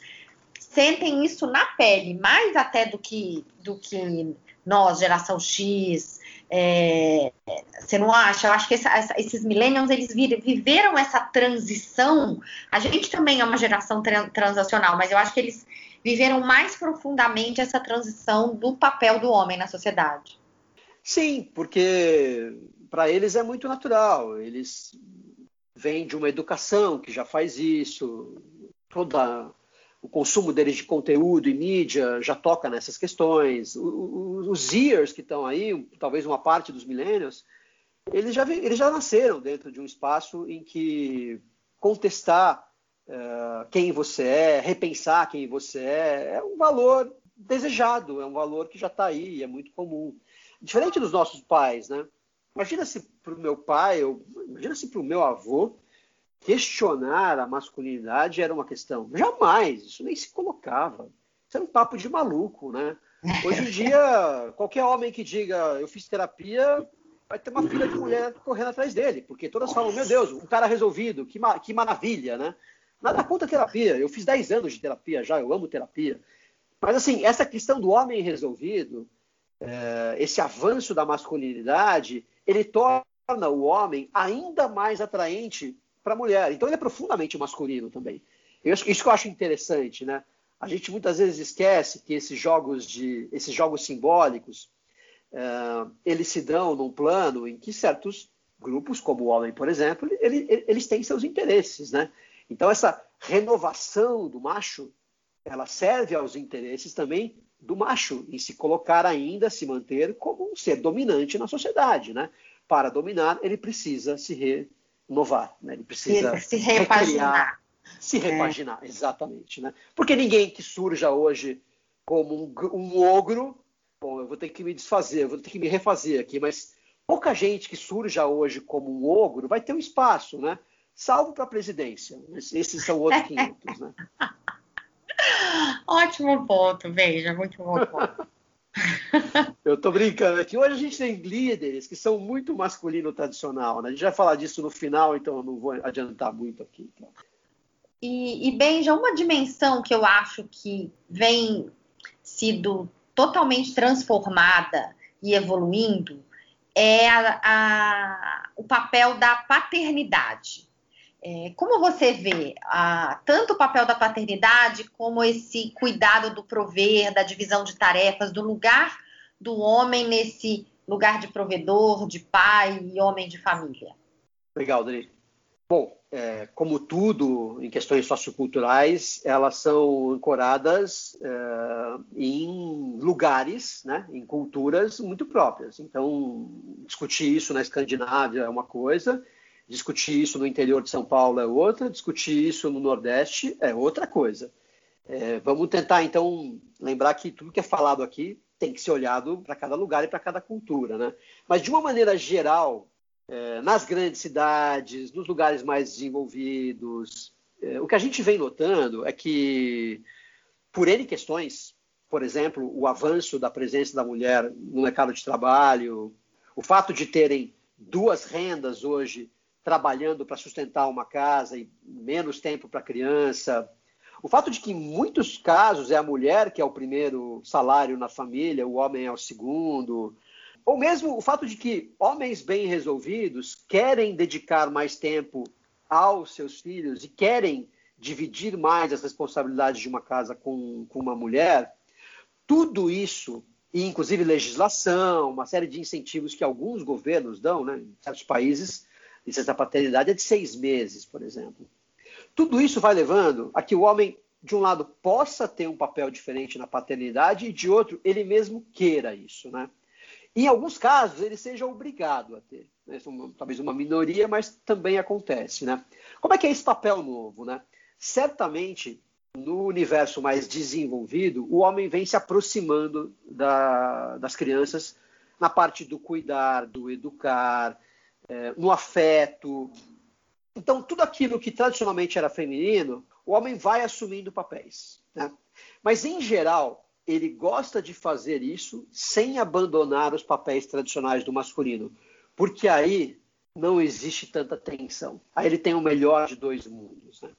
B: sentem isso na pele, mais até do que, do que nós, geração X, é, você não acha? Eu acho que essa, essa, esses millennials, eles viveram essa transição. A gente também é uma geração transacional, mas eu acho que eles viveram mais profundamente essa transição do papel do homem na sociedade.
A: Sim, porque para eles é muito natural. Eles vêm de uma educação que já faz isso, toda o consumo deles de conteúdo e mídia já toca nessas questões. os years que estão aí, talvez uma parte dos millennials, eles já, eles já nasceram dentro de um espaço em que contestar uh, quem você é, repensar quem você é, é um valor desejado, é um valor que já está aí, é muito comum. Diferente dos nossos pais, né? Imagina se para o meu pai, ou imagina se para o meu avô, questionar a masculinidade era uma questão. Jamais, isso nem se colocava. Isso era um papo de maluco, né? Hoje em dia, qualquer homem que diga eu fiz terapia, vai ter uma fila de mulher correndo atrás dele, porque todas falam, meu Deus, um cara resolvido, que, ma que maravilha, né? Nada contra terapia, eu fiz 10 anos de terapia já, eu amo terapia. Mas assim, essa questão do homem resolvido, é, esse avanço da masculinidade, ele torna o homem ainda mais atraente para mulher. Então ele é profundamente masculino também. Eu, isso que eu acho interessante, né? A gente muitas vezes esquece que esses jogos de, esses jogos simbólicos, uh, eles se dão num plano em que certos grupos, como o homem, por exemplo, ele, eles têm seus interesses, né? Então essa renovação do macho, ela serve aos interesses também do macho em se colocar ainda, se manter como um ser dominante na sociedade, né? Para dominar, ele precisa se re, inovar, né? ele precisa
B: se, se repaginar.
A: se repaginar, é. exatamente. Né? Porque ninguém que surja hoje como um, um, ogro, bom, eu vou ter que me desfazer, eu vou ter que me refazer aqui, mas pouca gente que surja hoje como um ogro vai ter um espaço, né? Salvo para a presidência. Esses são outros 500, né?
B: Ótimo ponto, veja, muito bom ponto.
A: Eu tô brincando aqui. Hoje a gente tem líderes que são muito masculino tradicional, né? A gente vai falar disso no final, então eu não vou adiantar muito aqui. Então.
B: E, e Benja, uma dimensão que eu acho que vem sido totalmente transformada e evoluindo é a, a, o papel da paternidade. É, como você vê a, tanto o papel da paternidade como esse cuidado do prover, da divisão de tarefas, do lugar do homem nesse lugar de provedor, de pai e homem de família?
A: Legal, Dani. Bom, é, como tudo em questões socioculturais, elas são ancoradas é, em lugares, né, em culturas muito próprias. Então, discutir isso na Escandinávia é uma coisa, Discutir isso no interior de São Paulo é outra, discutir isso no Nordeste é outra coisa. É, vamos tentar, então, lembrar que tudo que é falado aqui tem que ser olhado para cada lugar e para cada cultura. Né? Mas, de uma maneira geral, é, nas grandes cidades, nos lugares mais desenvolvidos, é, o que a gente vem notando é que, por N questões, por exemplo, o avanço da presença da mulher no mercado de trabalho, o fato de terem duas rendas hoje trabalhando para sustentar uma casa e menos tempo para a criança. O fato de que em muitos casos é a mulher que é o primeiro salário na família, o homem é o segundo. Ou mesmo o fato de que homens bem resolvidos querem dedicar mais tempo aos seus filhos e querem dividir mais as responsabilidades de uma casa com, com uma mulher, tudo isso, e inclusive legislação, uma série de incentivos que alguns governos dão, né, em certos países, licença paternidade é de seis meses, por exemplo. Tudo isso vai levando a que o homem, de um lado, possa ter um papel diferente na paternidade e, de outro, ele mesmo queira isso, né? Em alguns casos, ele seja obrigado a ter. Né? Talvez uma minoria, mas também acontece, né? Como é que é esse papel novo, né? Certamente, no universo mais desenvolvido, o homem vem se aproximando da, das crianças na parte do cuidar, do educar, é, no afeto. Então, tudo aquilo que tradicionalmente era feminino, o homem vai assumindo papéis. Né? Mas, em geral, ele gosta de fazer isso sem abandonar os papéis tradicionais do masculino, porque aí não existe tanta tensão. Aí ele tem o melhor de dois mundos. Né?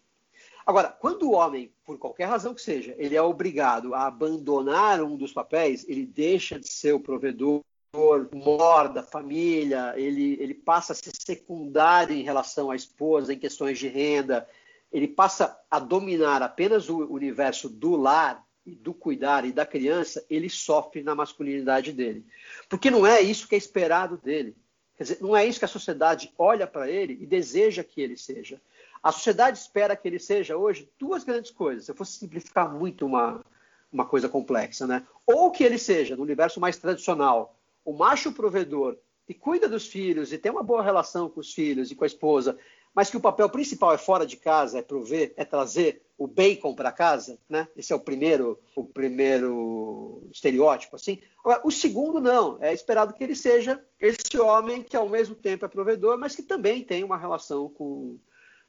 A: Agora, quando o homem, por qualquer razão que seja, ele é obrigado a abandonar um dos papéis, ele deixa de ser o provedor mor da família, ele, ele passa a ser secundário em relação à esposa, em questões de renda, ele passa a dominar apenas o universo do lar e do cuidar e da criança, ele sofre na masculinidade dele. Porque não é isso que é esperado dele. Quer dizer, não é isso que a sociedade olha para ele e deseja que ele seja. A sociedade espera que ele seja hoje duas grandes coisas. Se eu fosse simplificar muito uma, uma coisa complexa, né? Ou que ele seja, no universo mais tradicional, o macho provedor que cuida dos filhos e tem uma boa relação com os filhos e com a esposa, mas que o papel principal é fora de casa, é prover, é trazer o bacon para casa, né? Esse é o primeiro, o primeiro estereótipo, assim. Agora, o segundo não, é esperado que ele seja esse homem que ao mesmo tempo é provedor, mas que também tem uma relação com,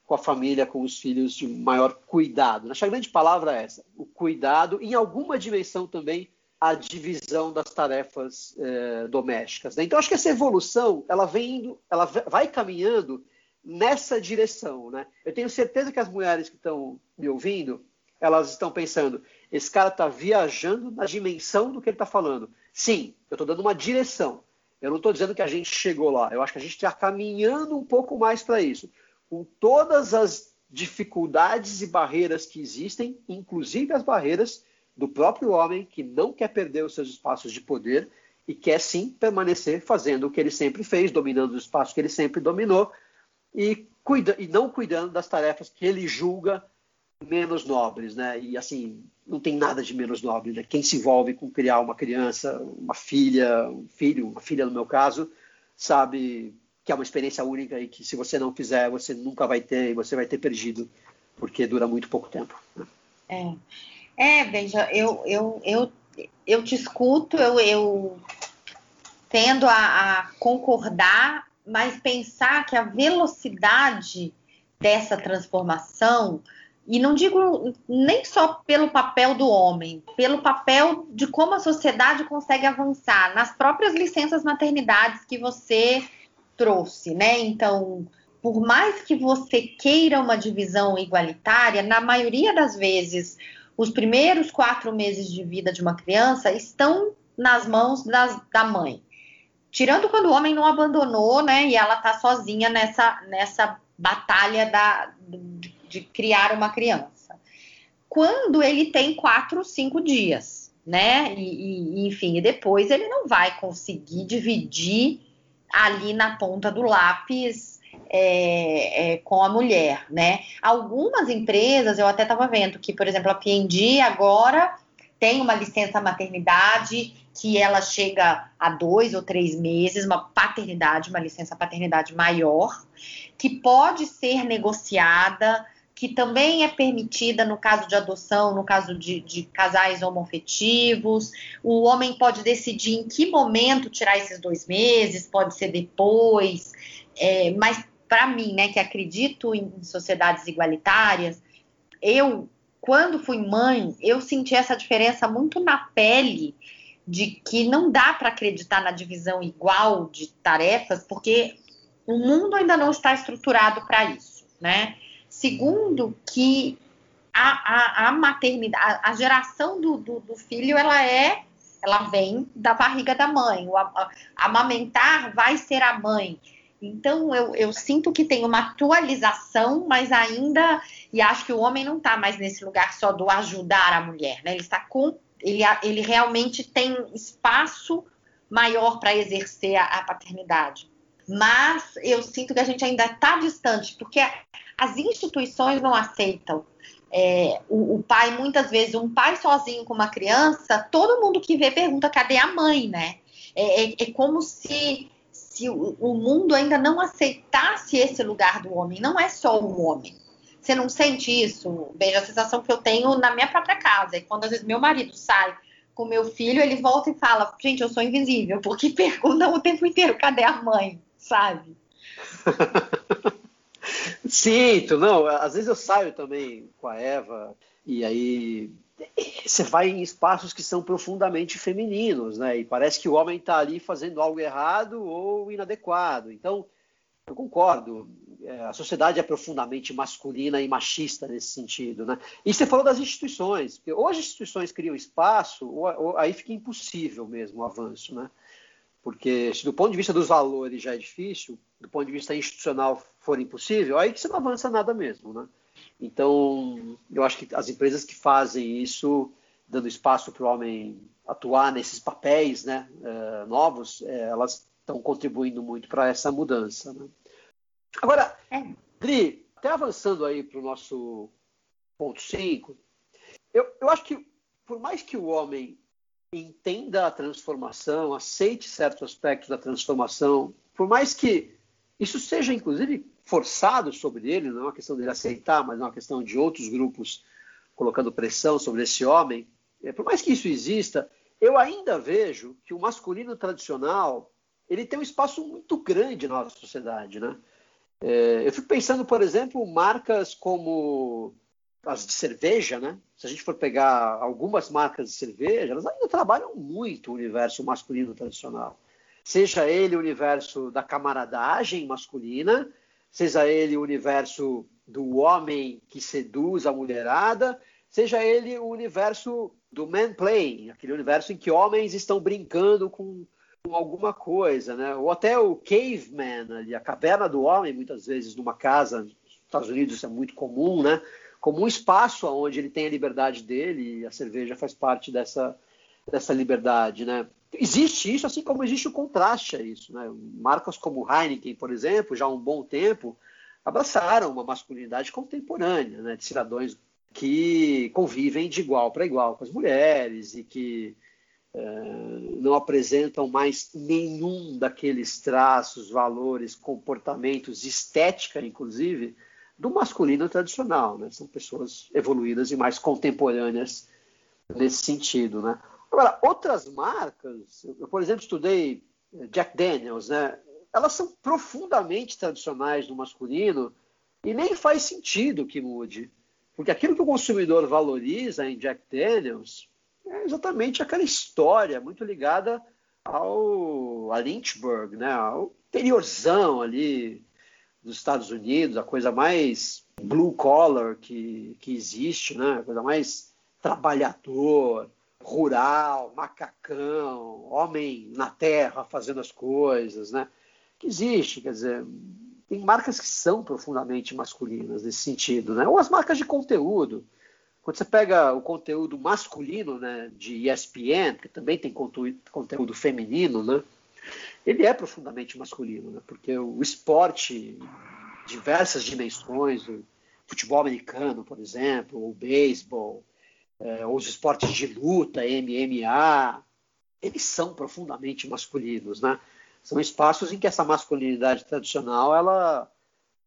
A: com a família, com os filhos de maior cuidado. Que a grande palavra é essa, o cuidado, em alguma dimensão também a divisão das tarefas eh, domésticas. Né? Então, acho que essa evolução, ela vem indo, ela vai caminhando nessa direção, né? Eu tenho certeza que as mulheres que estão me ouvindo, elas estão pensando, esse cara está viajando na dimensão do que ele está falando. Sim, eu estou dando uma direção. Eu não estou dizendo que a gente chegou lá. Eu acho que a gente está caminhando um pouco mais para isso. Com todas as dificuldades e barreiras que existem, inclusive as barreiras do próprio homem que não quer perder os seus espaços de poder e quer sim permanecer fazendo o que ele sempre fez, dominando os espaços que ele sempre dominou, e, cuida, e não cuidando das tarefas que ele julga menos nobres, né? E assim, não tem nada de menos nobre, né? Quem se envolve com criar uma criança, uma filha, um filho, uma filha no meu caso, sabe que é uma experiência única e que se você não fizer, você nunca vai ter e você vai ter perdido, porque dura muito pouco tempo. Né?
B: É. É, Benja, eu, eu, eu, eu te escuto, eu, eu tendo a, a concordar mas pensar que a velocidade dessa transformação, e não digo nem só pelo papel do homem, pelo papel de como a sociedade consegue avançar nas próprias licenças maternidades que você trouxe, né? Então, por mais que você queira uma divisão igualitária, na maioria das vezes, os primeiros quatro meses de vida de uma criança estão nas mãos das, da mãe. Tirando quando o homem não abandonou, né? E ela tá sozinha nessa, nessa batalha da, de, de criar uma criança. Quando ele tem quatro, cinco dias, né? E, e, enfim, e depois ele não vai conseguir dividir ali na ponta do lápis é, é, com a mulher, né? Algumas empresas, eu até estava vendo que, por exemplo, a P&G agora tem uma licença maternidade que ela chega a dois ou três meses, uma paternidade, uma licença paternidade maior, que pode ser negociada, que também é permitida no caso de adoção, no caso de, de casais homoafetivos. O homem pode decidir em que momento tirar esses dois meses, pode ser depois, é, mas para mim, né, que acredito em sociedades igualitárias, eu, quando fui mãe, eu senti essa diferença muito na pele de que não dá para acreditar na divisão igual de tarefas, porque o mundo ainda não está estruturado para isso, né? Segundo, que a, a, a maternidade, a, a geração do, do, do, filho, ela é, ela vem da barriga da mãe. O a, amamentar vai ser a mãe. Então, eu, eu sinto que tem uma atualização, mas ainda, e acho que o homem não está mais nesse lugar só do ajudar a mulher, né? Ele está com ele, ele realmente tem espaço maior para exercer a, a, paternidade. Mas eu sinto que a gente ainda está distante, porque as instituições não aceitam. É, o, o, pai, muitas vezes, um pai sozinho com uma criança, todo mundo que vê pergunta cadê a mãe, né? É, é, é como se, se o, o mundo ainda não aceitasse esse lugar do homem. Não é só o homem Você não sente isso? Veja, a sensação que eu tenho na minha própria casa. E quando às vezes meu marido sai com meu filho, ele volta e fala: Gente, eu sou invisível, porque perguntam o tempo inteiro: cadê a mãe? Sabe?
A: Sinto, não. Às vezes eu saio também com a Eva, e aí você vai em espaços que são profundamente femininos, né? E parece que o homem está ali fazendo algo errado ou inadequado. Então, eu concordo. É, a sociedade é profundamente masculina e machista nesse sentido, né? E você falou das instituições, porque ou as instituições criam espaço, ou, ou aí fica impossível mesmo o avanço, né? Porque se do ponto de vista dos valores já é difícil, do ponto de vista institucional for impossível, aí que você não avança nada mesmo, né? Então, eu acho que as empresas que fazem isso, dando espaço para o homem atuar nesses papéis né, uh, novos, uh, elas estão contribuindo muito para essa mudança. Né? Agora, é. Dri, até avançando aí para o nosso ponto 5, eu, eu acho que por mais que o homem entenda a transformação, aceite certos aspectos da transformação, por mais que isso seja, inclusive, forçado sobre ele, não é uma questão dele aceitar, mas é uma questão de outros grupos colocando pressão sobre esse homem. É, por mais que isso exista, eu ainda vejo que o masculino tradicional ele tem um espaço muito grande na nossa sociedade, né? É, eu fico pensando, por exemplo, marcas como as de cerveja, né? Se a gente for pegar algumas marcas de cerveja, elas ainda trabalham muito o universo masculino tradicional. Seja ele o universo da camaradagem masculina, seja ele o universo do homem que seduz a mulherada, seja ele o universo do manplaying, aquele universo em que homens estão brincando com, com alguma coisa, né? Ou até o caveman, ali, a caverna do homem, muitas vezes numa casa, nos Estados Unidos isso é muito comum, né? Como um espaço onde ele tem a liberdade dele e a cerveja faz parte dessa, dessa liberdade, né? Existe isso, assim como existe o contraste a isso. Né? Marcas como Heineken, por exemplo, já há um bom tempo, abraçaram uma masculinidade contemporânea, né? de cidadãos que convivem de igual para igual com as mulheres e que é, não apresentam mais nenhum daqueles traços, valores, comportamentos, estética, inclusive, do masculino tradicional. Né? São pessoas evoluídas e mais contemporâneas nesse sentido. Né? Agora, outras marcas, eu, por exemplo, estudei eh, Jack Daniels, né? Elas são profundamente tradicionais no masculino e nem faz sentido que mude. Porque aquilo que o consumidor valoriza em Jack Daniels é exatamente aquela história muito ligada ao a Lynchburg, né? ao interiorzão ali dos Estados Unidos, a coisa mais blue collar que, que existe, né? a coisa mais trabalhador, rural, macacão, homem na terra fazendo as coisas, né? Que existe, quer dizer, tem marcas que são profundamente masculinas nesse sentido, né? Ou as marcas de conteúdo. Quando você pega o conteúdo masculino, né, de ESPN, que também tem conteúdo feminino, né? Ele é profundamente masculino, né? Porque o esporte, diversas dimensões, o futebol americano, por exemplo, o beisebol, é, os esportes de luta, MMA, eles são profundamente masculinos, né? São espaços em que essa masculinidade tradicional ela,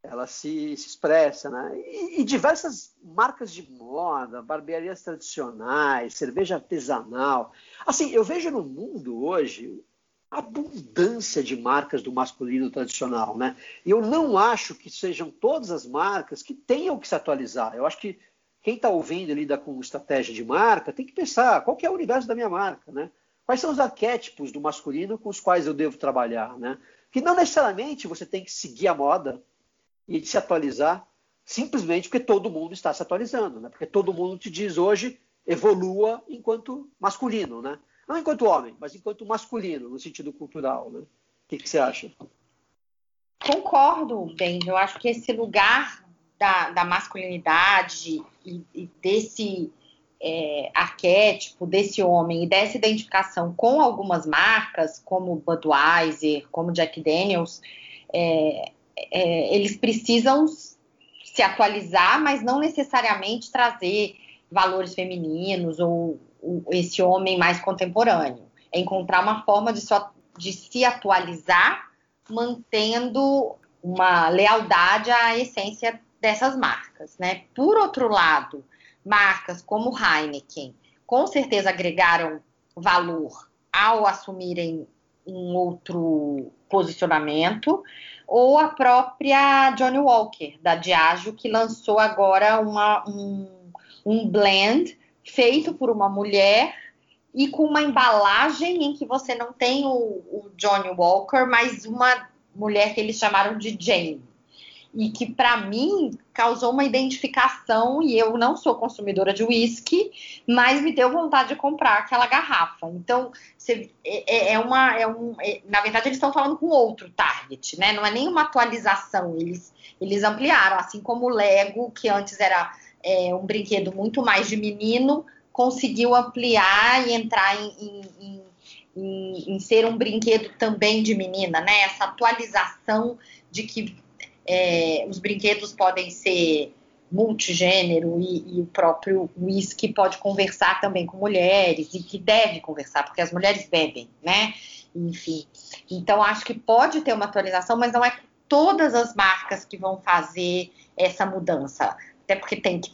A: ela se, se expressa, né? E, e, diversas marcas de moda, barbearias tradicionais, cerveja artesanal. Assim, eu vejo no mundo hoje abundância de marcas do masculino tradicional, né? E eu não acho que sejam todas as marcas que tenham que se atualizar. Eu acho que quem está ouvindo e lida com estratégia de marca tem que pensar qual que é o universo da minha marca, né? Quais são os arquétipos do masculino com os quais eu devo trabalhar, né? Que não necessariamente você tem que seguir a moda e se atualizar simplesmente porque todo mundo está se atualizando, né? Porque todo mundo te diz hoje evolua enquanto masculino, né? Não enquanto homem, mas enquanto masculino, no sentido cultural, né? O que, que você acha?
B: Concordo, bem. Eu acho que esse lugar da, da masculinidade e, e desse é, arquétipo desse homem e dessa identificação com algumas marcas, como Budweiser, como Jack Daniels, é, é, eles precisam se atualizar, mas não necessariamente trazer valores femininos ou, ou esse homem mais contemporâneo. É encontrar uma forma de, de se atualizar, mantendo uma lealdade à essência dessas marcas, né? Por outro lado, marcas como Heineken com certeza agregaram valor ao assumirem um outro posicionamento, ou a própria Johnny Walker, da Diageo, que lançou agora uma, um, um blend feito por uma mulher e com uma embalagem em que você não tem o, o Johnny Walker, mas uma mulher que eles chamaram de Jane e que para mim causou uma identificação e eu não sou consumidora de uísque, mas me deu vontade de comprar aquela garrafa. Então, é, é, é uma, é um, é, na verdade eles estão falando com outro target, né? Não é nenhuma atualização, eles, eles ampliaram, assim como o Lego, que antes era é, um brinquedo muito mais de menino, conseguiu ampliar e entrar em, em, em, em, em ser um brinquedo também de menina, né? Essa atualização de que é, os brinquedos podem ser multigênero e, e o próprio whisky pode conversar também com mulheres e que deve conversar, porque as mulheres bebem, né? Enfim. Então, acho que pode ter uma atualização, mas não é todas as marcas que vão fazer essa mudança. Até porque tem que,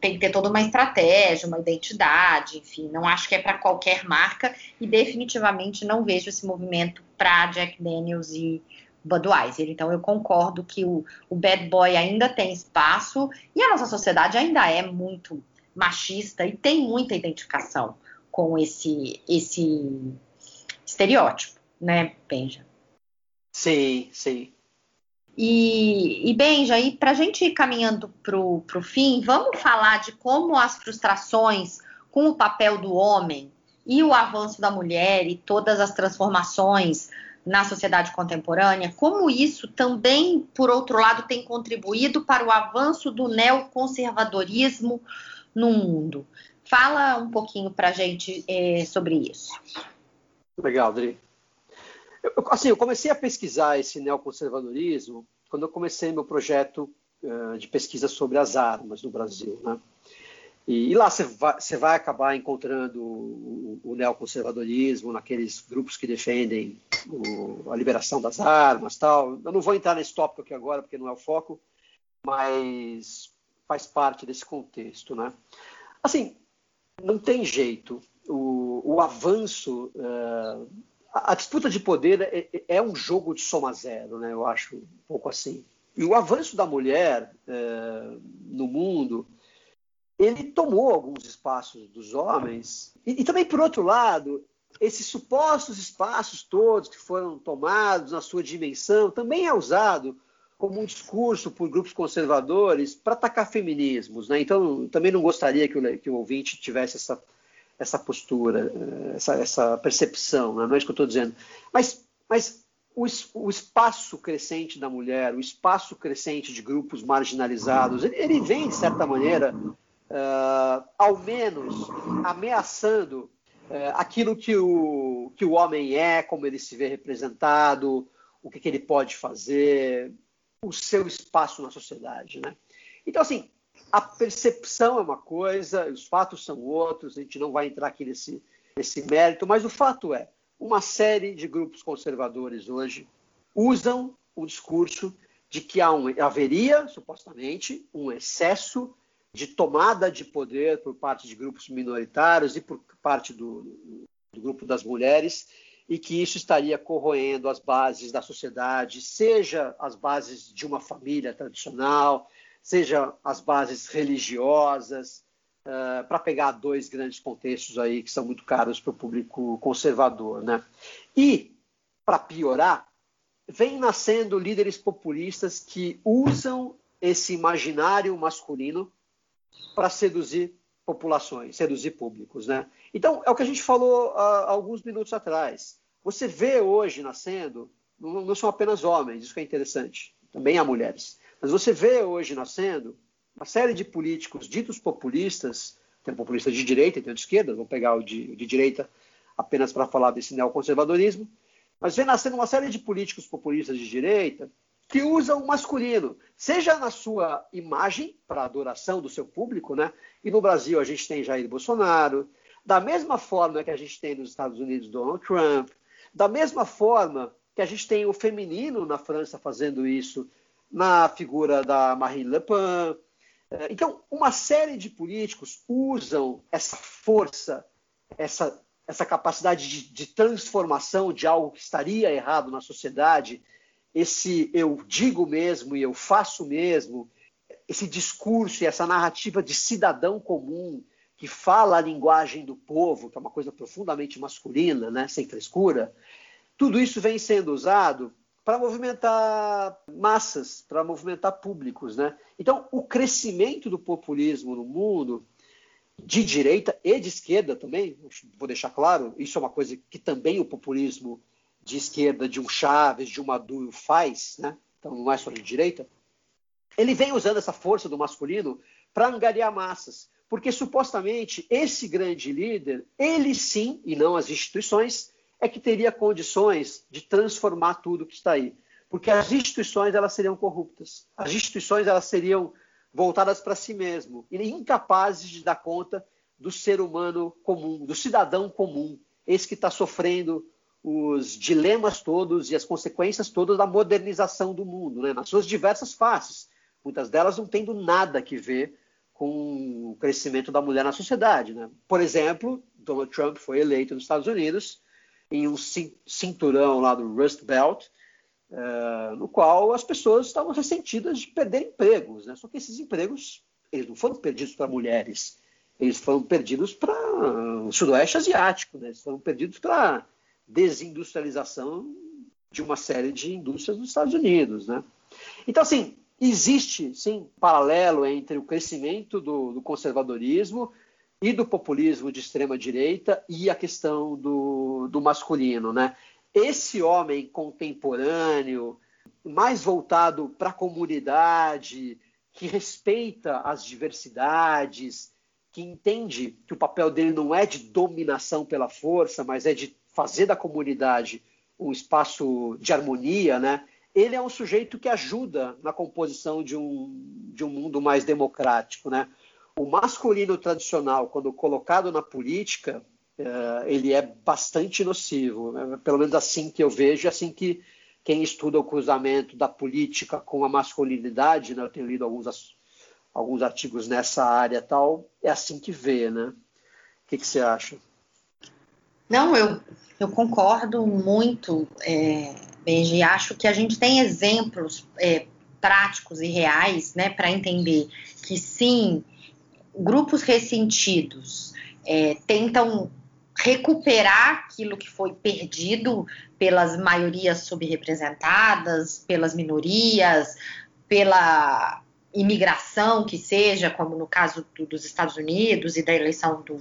B: tem que ter toda uma estratégia, uma identidade, enfim. Não acho que é para qualquer marca e definitivamente não vejo esse movimento para Jack Daniels e Budweiser. Então, eu concordo que o, o bad boy ainda tem espaço e a nossa sociedade ainda é muito machista e tem muita identificação com esse, esse estereótipo, né, Benja?
A: Sim, sim.
B: E, e Benja, e para a gente ir caminhando para o fim, vamos falar de como as frustrações com o papel do homem e o avanço da mulher e todas as transformações na sociedade contemporânea, como isso também, por outro lado, tem contribuído para o avanço do neoconservadorismo no mundo. Fala um pouquinho para a gente é, sobre isso.
A: Legal, Adri. Eu, assim, eu comecei a pesquisar esse neoconservadorismo quando eu comecei meu projeto uh, de pesquisa sobre as armas no Brasil. Né? E, e lá você vai, vai, acabar encontrando o, o, neoconservadorismo naqueles grupos que defendem o, a liberação das armas tal. Eu não vou entrar nesse tópico aqui agora, porque não é o foco, mas faz parte desse contexto. Né? Assim, não tem jeito. O, o avanço, uh, a, disputa de poder é, é, é, um jogo de soma zero, né? eu acho um pouco assim. E o avanço da mulher uh, no mundo ele tomou alguns espaços dos homens. E, e, também, por outro lado, esses supostos espaços todos que foram tomados na sua dimensão também é usado como um discurso por grupos conservadores para atacar feminismos. Né? Então, também não gostaria que o, que o ouvinte tivesse essa, essa postura, eh, essa, essa percepção, né? não é isso que eu estou dizendo. Mas, mas o, o, espaço crescente da mulher, o espaço crescente de grupos marginalizados, ele, ele vem, de certa maneira, uh, ao menos ameaçando uh, aquilo que o, que o homem é, como ele se vê representado, o que, que ele pode fazer, o seu espaço na sociedade. Né? Então, assim, a percepção é uma coisa, os fatos são outros, a gente não vai entrar aqui nesse, nesse mérito, mas o fato é, uma série de grupos conservadores hoje usam o discurso de que um, haveria, supostamente, um excesso de tomada de poder por parte de grupos minoritários e por parte do, do grupo das mulheres, e que isso estaria corroendo as bases da sociedade, seja as bases de uma família tradicional, seja as bases religiosas, uh, para pegar dois grandes contextos aí que são muito caros para o público conservador. Né? E, para piorar, vem nascendo líderes populistas que usam esse imaginário masculino para seduzir populações, seduzir públicos. Né? Então, é o que a gente falou há alguns minutos atrás. Você vê hoje nascendo, não, são apenas homens, isso que é interessante, também há mulheres, mas você vê hoje nascendo uma série de políticos ditos populistas, tem um populista de direita tem um de esquerda, vou pegar o de, de direita apenas para falar desse neoconservadorismo, mas vê nascendo uma série de políticos populistas de direita que usa o masculino, seja na sua imagem para adoração do seu público, né? E no Brasil a gente tem Jair Bolsonaro, da mesma forma que a gente tem nos Estados Unidos Donald Trump, da mesma forma que a gente tem o feminino na França fazendo isso na figura da Marine Le Pen. É, então, uma série de políticos usam essa força, essa, essa capacidade de, de transformação de algo que estaria errado na sociedade, esse eu digo mesmo e eu faço mesmo, esse discurso e essa narrativa de cidadão comum que fala a linguagem do povo, que é uma coisa profundamente masculina, né, sem frescura, tudo isso vem sendo usado para movimentar massas, para movimentar públicos. Né? Então, o crescimento do populismo no mundo, de direita e de esquerda também, vou deixar claro, isso é uma coisa que também o populismo de esquerda, de um Chaves, de um Maduro faz, né? então não é só de direita, ele vem usando essa força do masculino para angariar massas. Porque supostamente esse grande líder, ele sim, e não as instituições, é que teria condições de transformar tudo que está aí. Porque as instituições elas seriam corruptas. As instituições elas seriam voltadas para si mesmo e incapazes de dar conta do ser humano comum, do cidadão comum, esse que está sofrendo os dilemas todos e as consequências todas da modernização do mundo, né? nas suas diversas faces, muitas delas não tendo nada que ver com o crescimento da mulher na sociedade. Né? Por exemplo, Donald Trump foi eleito nos Estados Unidos em um cinturão lá do Rust Belt, uh, no qual as pessoas estavam ressentidas de perder empregos. Né? Só que esses empregos eles não foram perdidos para mulheres, eles foram perdidos para o sudoeste asiático, né? eles foram perdidos para desindustrialização de uma série de indústrias nos Estados Unidos. Né? Então, assim, Existe, sim, paralelo entre o crescimento do, do conservadorismo e do populismo de extrema direita e a questão do, do masculino, né? Esse homem contemporâneo, mais voltado para a comunidade, que respeita as diversidades, que entende que o papel dele não é de dominação pela força, mas é de fazer da comunidade um espaço de harmonia, né? ele é um sujeito que ajuda na composição de um, de um mundo mais democrático. Né? O masculino tradicional, quando colocado na política, é, ele é bastante nocivo. Né? Pelo menos assim que eu vejo, assim que quem estuda o cruzamento da política com a masculinidade, né? eu tenho lido alguns, alguns artigos nessa área tal, é assim que vê. Né? O que, que você acha?
B: Não, eu, eu concordo muito. É Benji, acho que a gente tem exemplos é, práticos e reais né, para entender que sim, grupos ressentidos é, tentam recuperar aquilo que foi perdido pelas maiorias subrepresentadas, pelas minorias, pela imigração que seja, como no caso do, dos Estados Unidos e da eleição do,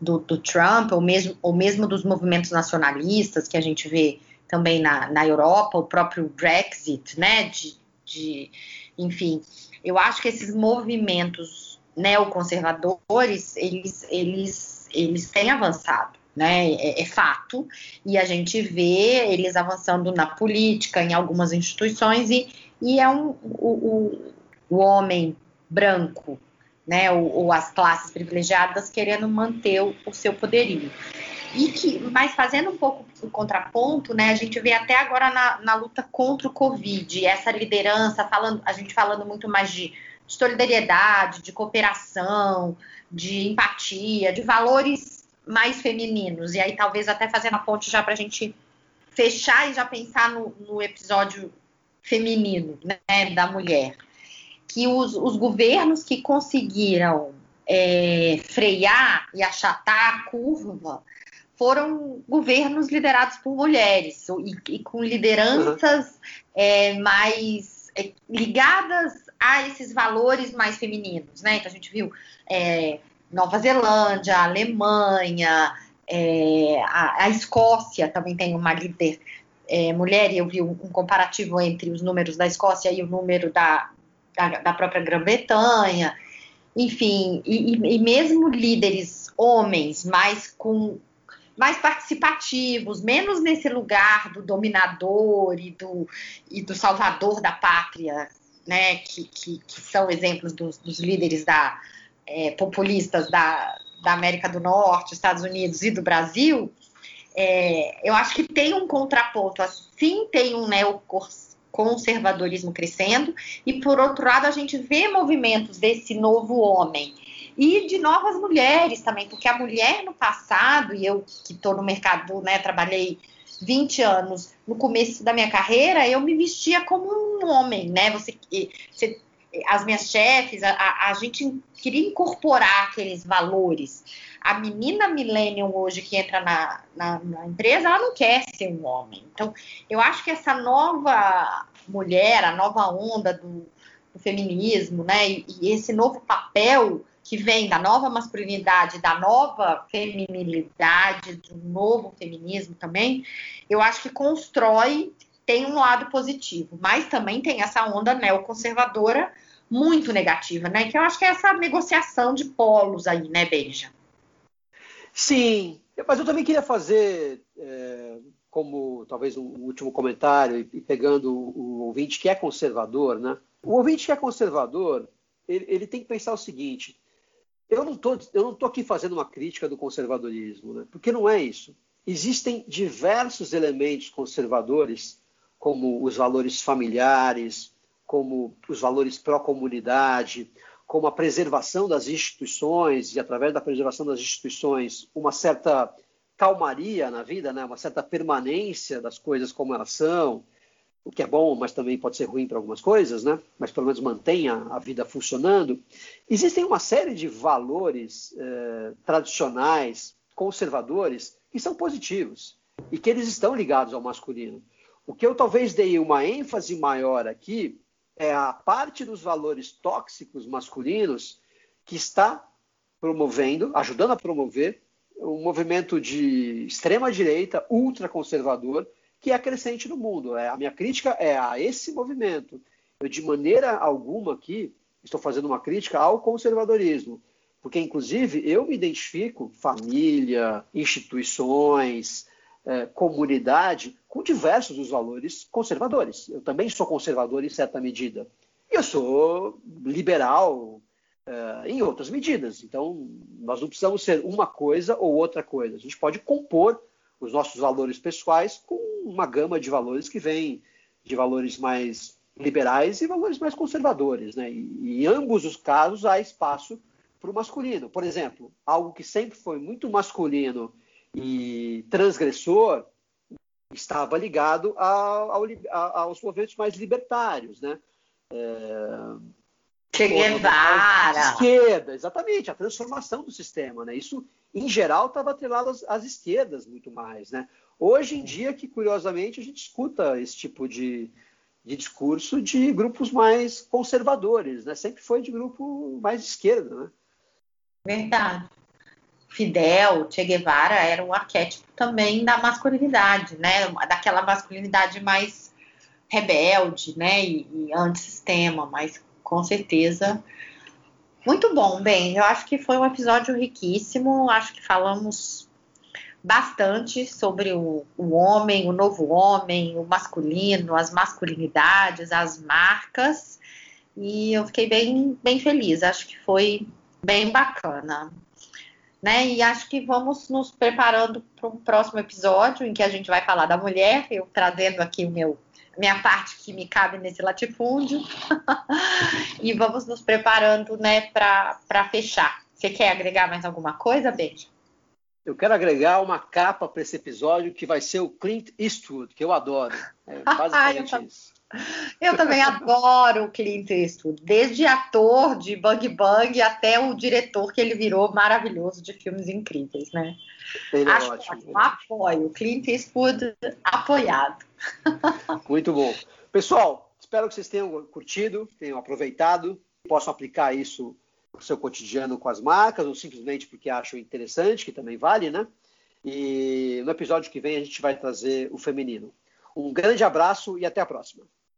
B: do, do, Trump, ou mesmo, ou mesmo dos movimentos nacionalistas que a gente vê também na, na Europa, o próprio Brexit, né? De, de, enfim, eu acho que esses movimentos neoconservadores, eles, eles, eles têm avançado. Né, é, é, fato, e a gente vê eles avançando na política, em algumas instituições, e, e é um, o, o, o homem branco, né, ou, ou, as classes privilegiadas querendo manter o, o seu poderio. E que, mas fazendo um pouco o contraponto, né, a gente vê até agora na, na luta contra o Covid, essa liderança, falando, a gente falando muito mais de, de solidariedade, de cooperação, de empatia, de valores mais femininos. E aí, talvez até fazendo a ponte já para a gente fechar e já pensar no, no episódio feminino, né, da mulher. Que os, os governos que conseguiram é, frear e achatar a curva foram governos liderados por mulheres e, e com lideranças uhum. é, mais é, ligadas a esses valores mais femininos, né? Então a gente viu é, Nova Zelândia, Alemanha, é, a, a, Escócia também tem uma líder é, mulher, e eu vi um, um, comparativo entre os números da Escócia e o número da, da, da própria Grã-Bretanha, enfim, e, e mesmo líderes homens, mas com mais participativos, menos nesse lugar do dominador e do, e do salvador da pátria, né, que, que, que são exemplos dos, dos líderes da, é, populistas da, da América do Norte, Estados Unidos e do Brasil, é, eu acho que tem um contraponto, assim tem um conservadorismo crescendo, e por outro lado, a gente vê movimentos desse novo homem e de novas mulheres também, porque a mulher no passado, e eu que estou no mercado, né, trabalhei 20 anos, no começo da minha carreira, eu me vestia como um homem, né? Você, você as minhas chefes, a, a, gente queria incorporar aqueles valores. A menina millennium hoje que entra na, na, na, empresa, ela não quer ser um homem. Então, eu acho que essa nova mulher, a nova onda do, do feminismo, né, e, e, esse novo papel que vem da nova masculinidade, da nova feminilidade, do novo feminismo também, eu acho que constrói tem um lado positivo, mas também tem essa onda neoconservadora muito negativa, né? Que eu acho que é essa negociação de polos aí, né, Beija?
A: Sim, mas eu também queria fazer, é, como talvez um último comentário, e pegando o ouvinte que é conservador, né? O ouvinte que é conservador, ele, ele tem que pensar o seguinte: eu não tô, eu não tô aqui fazendo uma crítica do conservadorismo, né? Porque não é isso. Existem diversos elementos conservadores como os valores familiares, como os valores pró-comunidade, como a preservação das instituições e através da preservação das instituições uma certa calmaria na vida, né? uma certa permanência das coisas como elas são, o que é bom, mas também pode ser ruim para algumas coisas, né? mas pelo menos mantenha a vida funcionando. Existem uma série de valores eh, tradicionais, conservadores, que são positivos e que eles estão ligados ao masculino. O que eu talvez dei uma ênfase maior aqui é a parte dos valores tóxicos masculinos que está promovendo, ajudando a promover um movimento de extrema direita, ultraconservador, que é crescente no mundo. É, a minha crítica é a esse movimento. Eu, de maneira alguma aqui, estou fazendo uma crítica ao conservadorismo, porque, inclusive, eu me identifico, família, instituições, é, comunidade com diversos dos valores conservadores. Eu também sou conservador em certa medida. E eu sou liberal é, em outras medidas. Então, nós não precisamos ser uma coisa ou outra coisa. A gente pode compor os nossos valores pessoais com uma gama de valores que vem de valores mais liberais e valores mais conservadores. Né? E, em ambos os casos há espaço para o masculino. Por exemplo, algo que sempre foi muito masculino e transgressor estava ligado ao, ao, aos movimentos mais libertários, né?
B: É, che Guevara.
A: Esquerda, exatamente, a transformação do sistema, né? Isso, em geral, estava atrelado às, às, esquerdas muito mais, né? Hoje em dia, que curiosamente a gente escuta esse tipo de, de discurso de grupos mais conservadores, né? Sempre foi de grupo mais de esquerda, né?
B: Verdade. Fidel, Che Guevara era um arquétipo também da masculinidade, né? Daquela masculinidade mais rebelde, né? E, e antissistema, mas com certeza. Muito bom, bem. Eu acho que foi um episódio riquíssimo. Acho que falamos bastante sobre o, o homem, o novo homem, o masculino, as masculinidades, as marcas. E eu fiquei bem, bem feliz. Acho que foi bem bacana né? E acho que vamos nos preparando para um próximo episódio em que a gente vai falar da mulher, eu trazendo aqui o meu minha parte que me cabe nesse latifúndio. e vamos nos preparando, né, para fechar. Você quer agregar mais alguma coisa, Beijo?
A: Eu quero agregar uma capa para esse episódio que vai ser o Clint Eastwood, que eu adoro. É basicamente
B: eu isso. Eu também adoro o Clint Eastwood, desde ator de Bang Bang até o diretor que ele virou maravilhoso de filmes incríveis, né?
A: Ele é Acho é ótimo. ótimo.
B: Apoio, Clint Eastwood apoiado.
A: Muito bom. Pessoal, espero que vocês tenham curtido, tenham aproveitado, possam aplicar isso no seu cotidiano com as marcas, ou simplesmente porque acham interessante, que também vale, né? E no episódio que vem a gente vai trazer o feminino. Um grande abraço e até a próxima.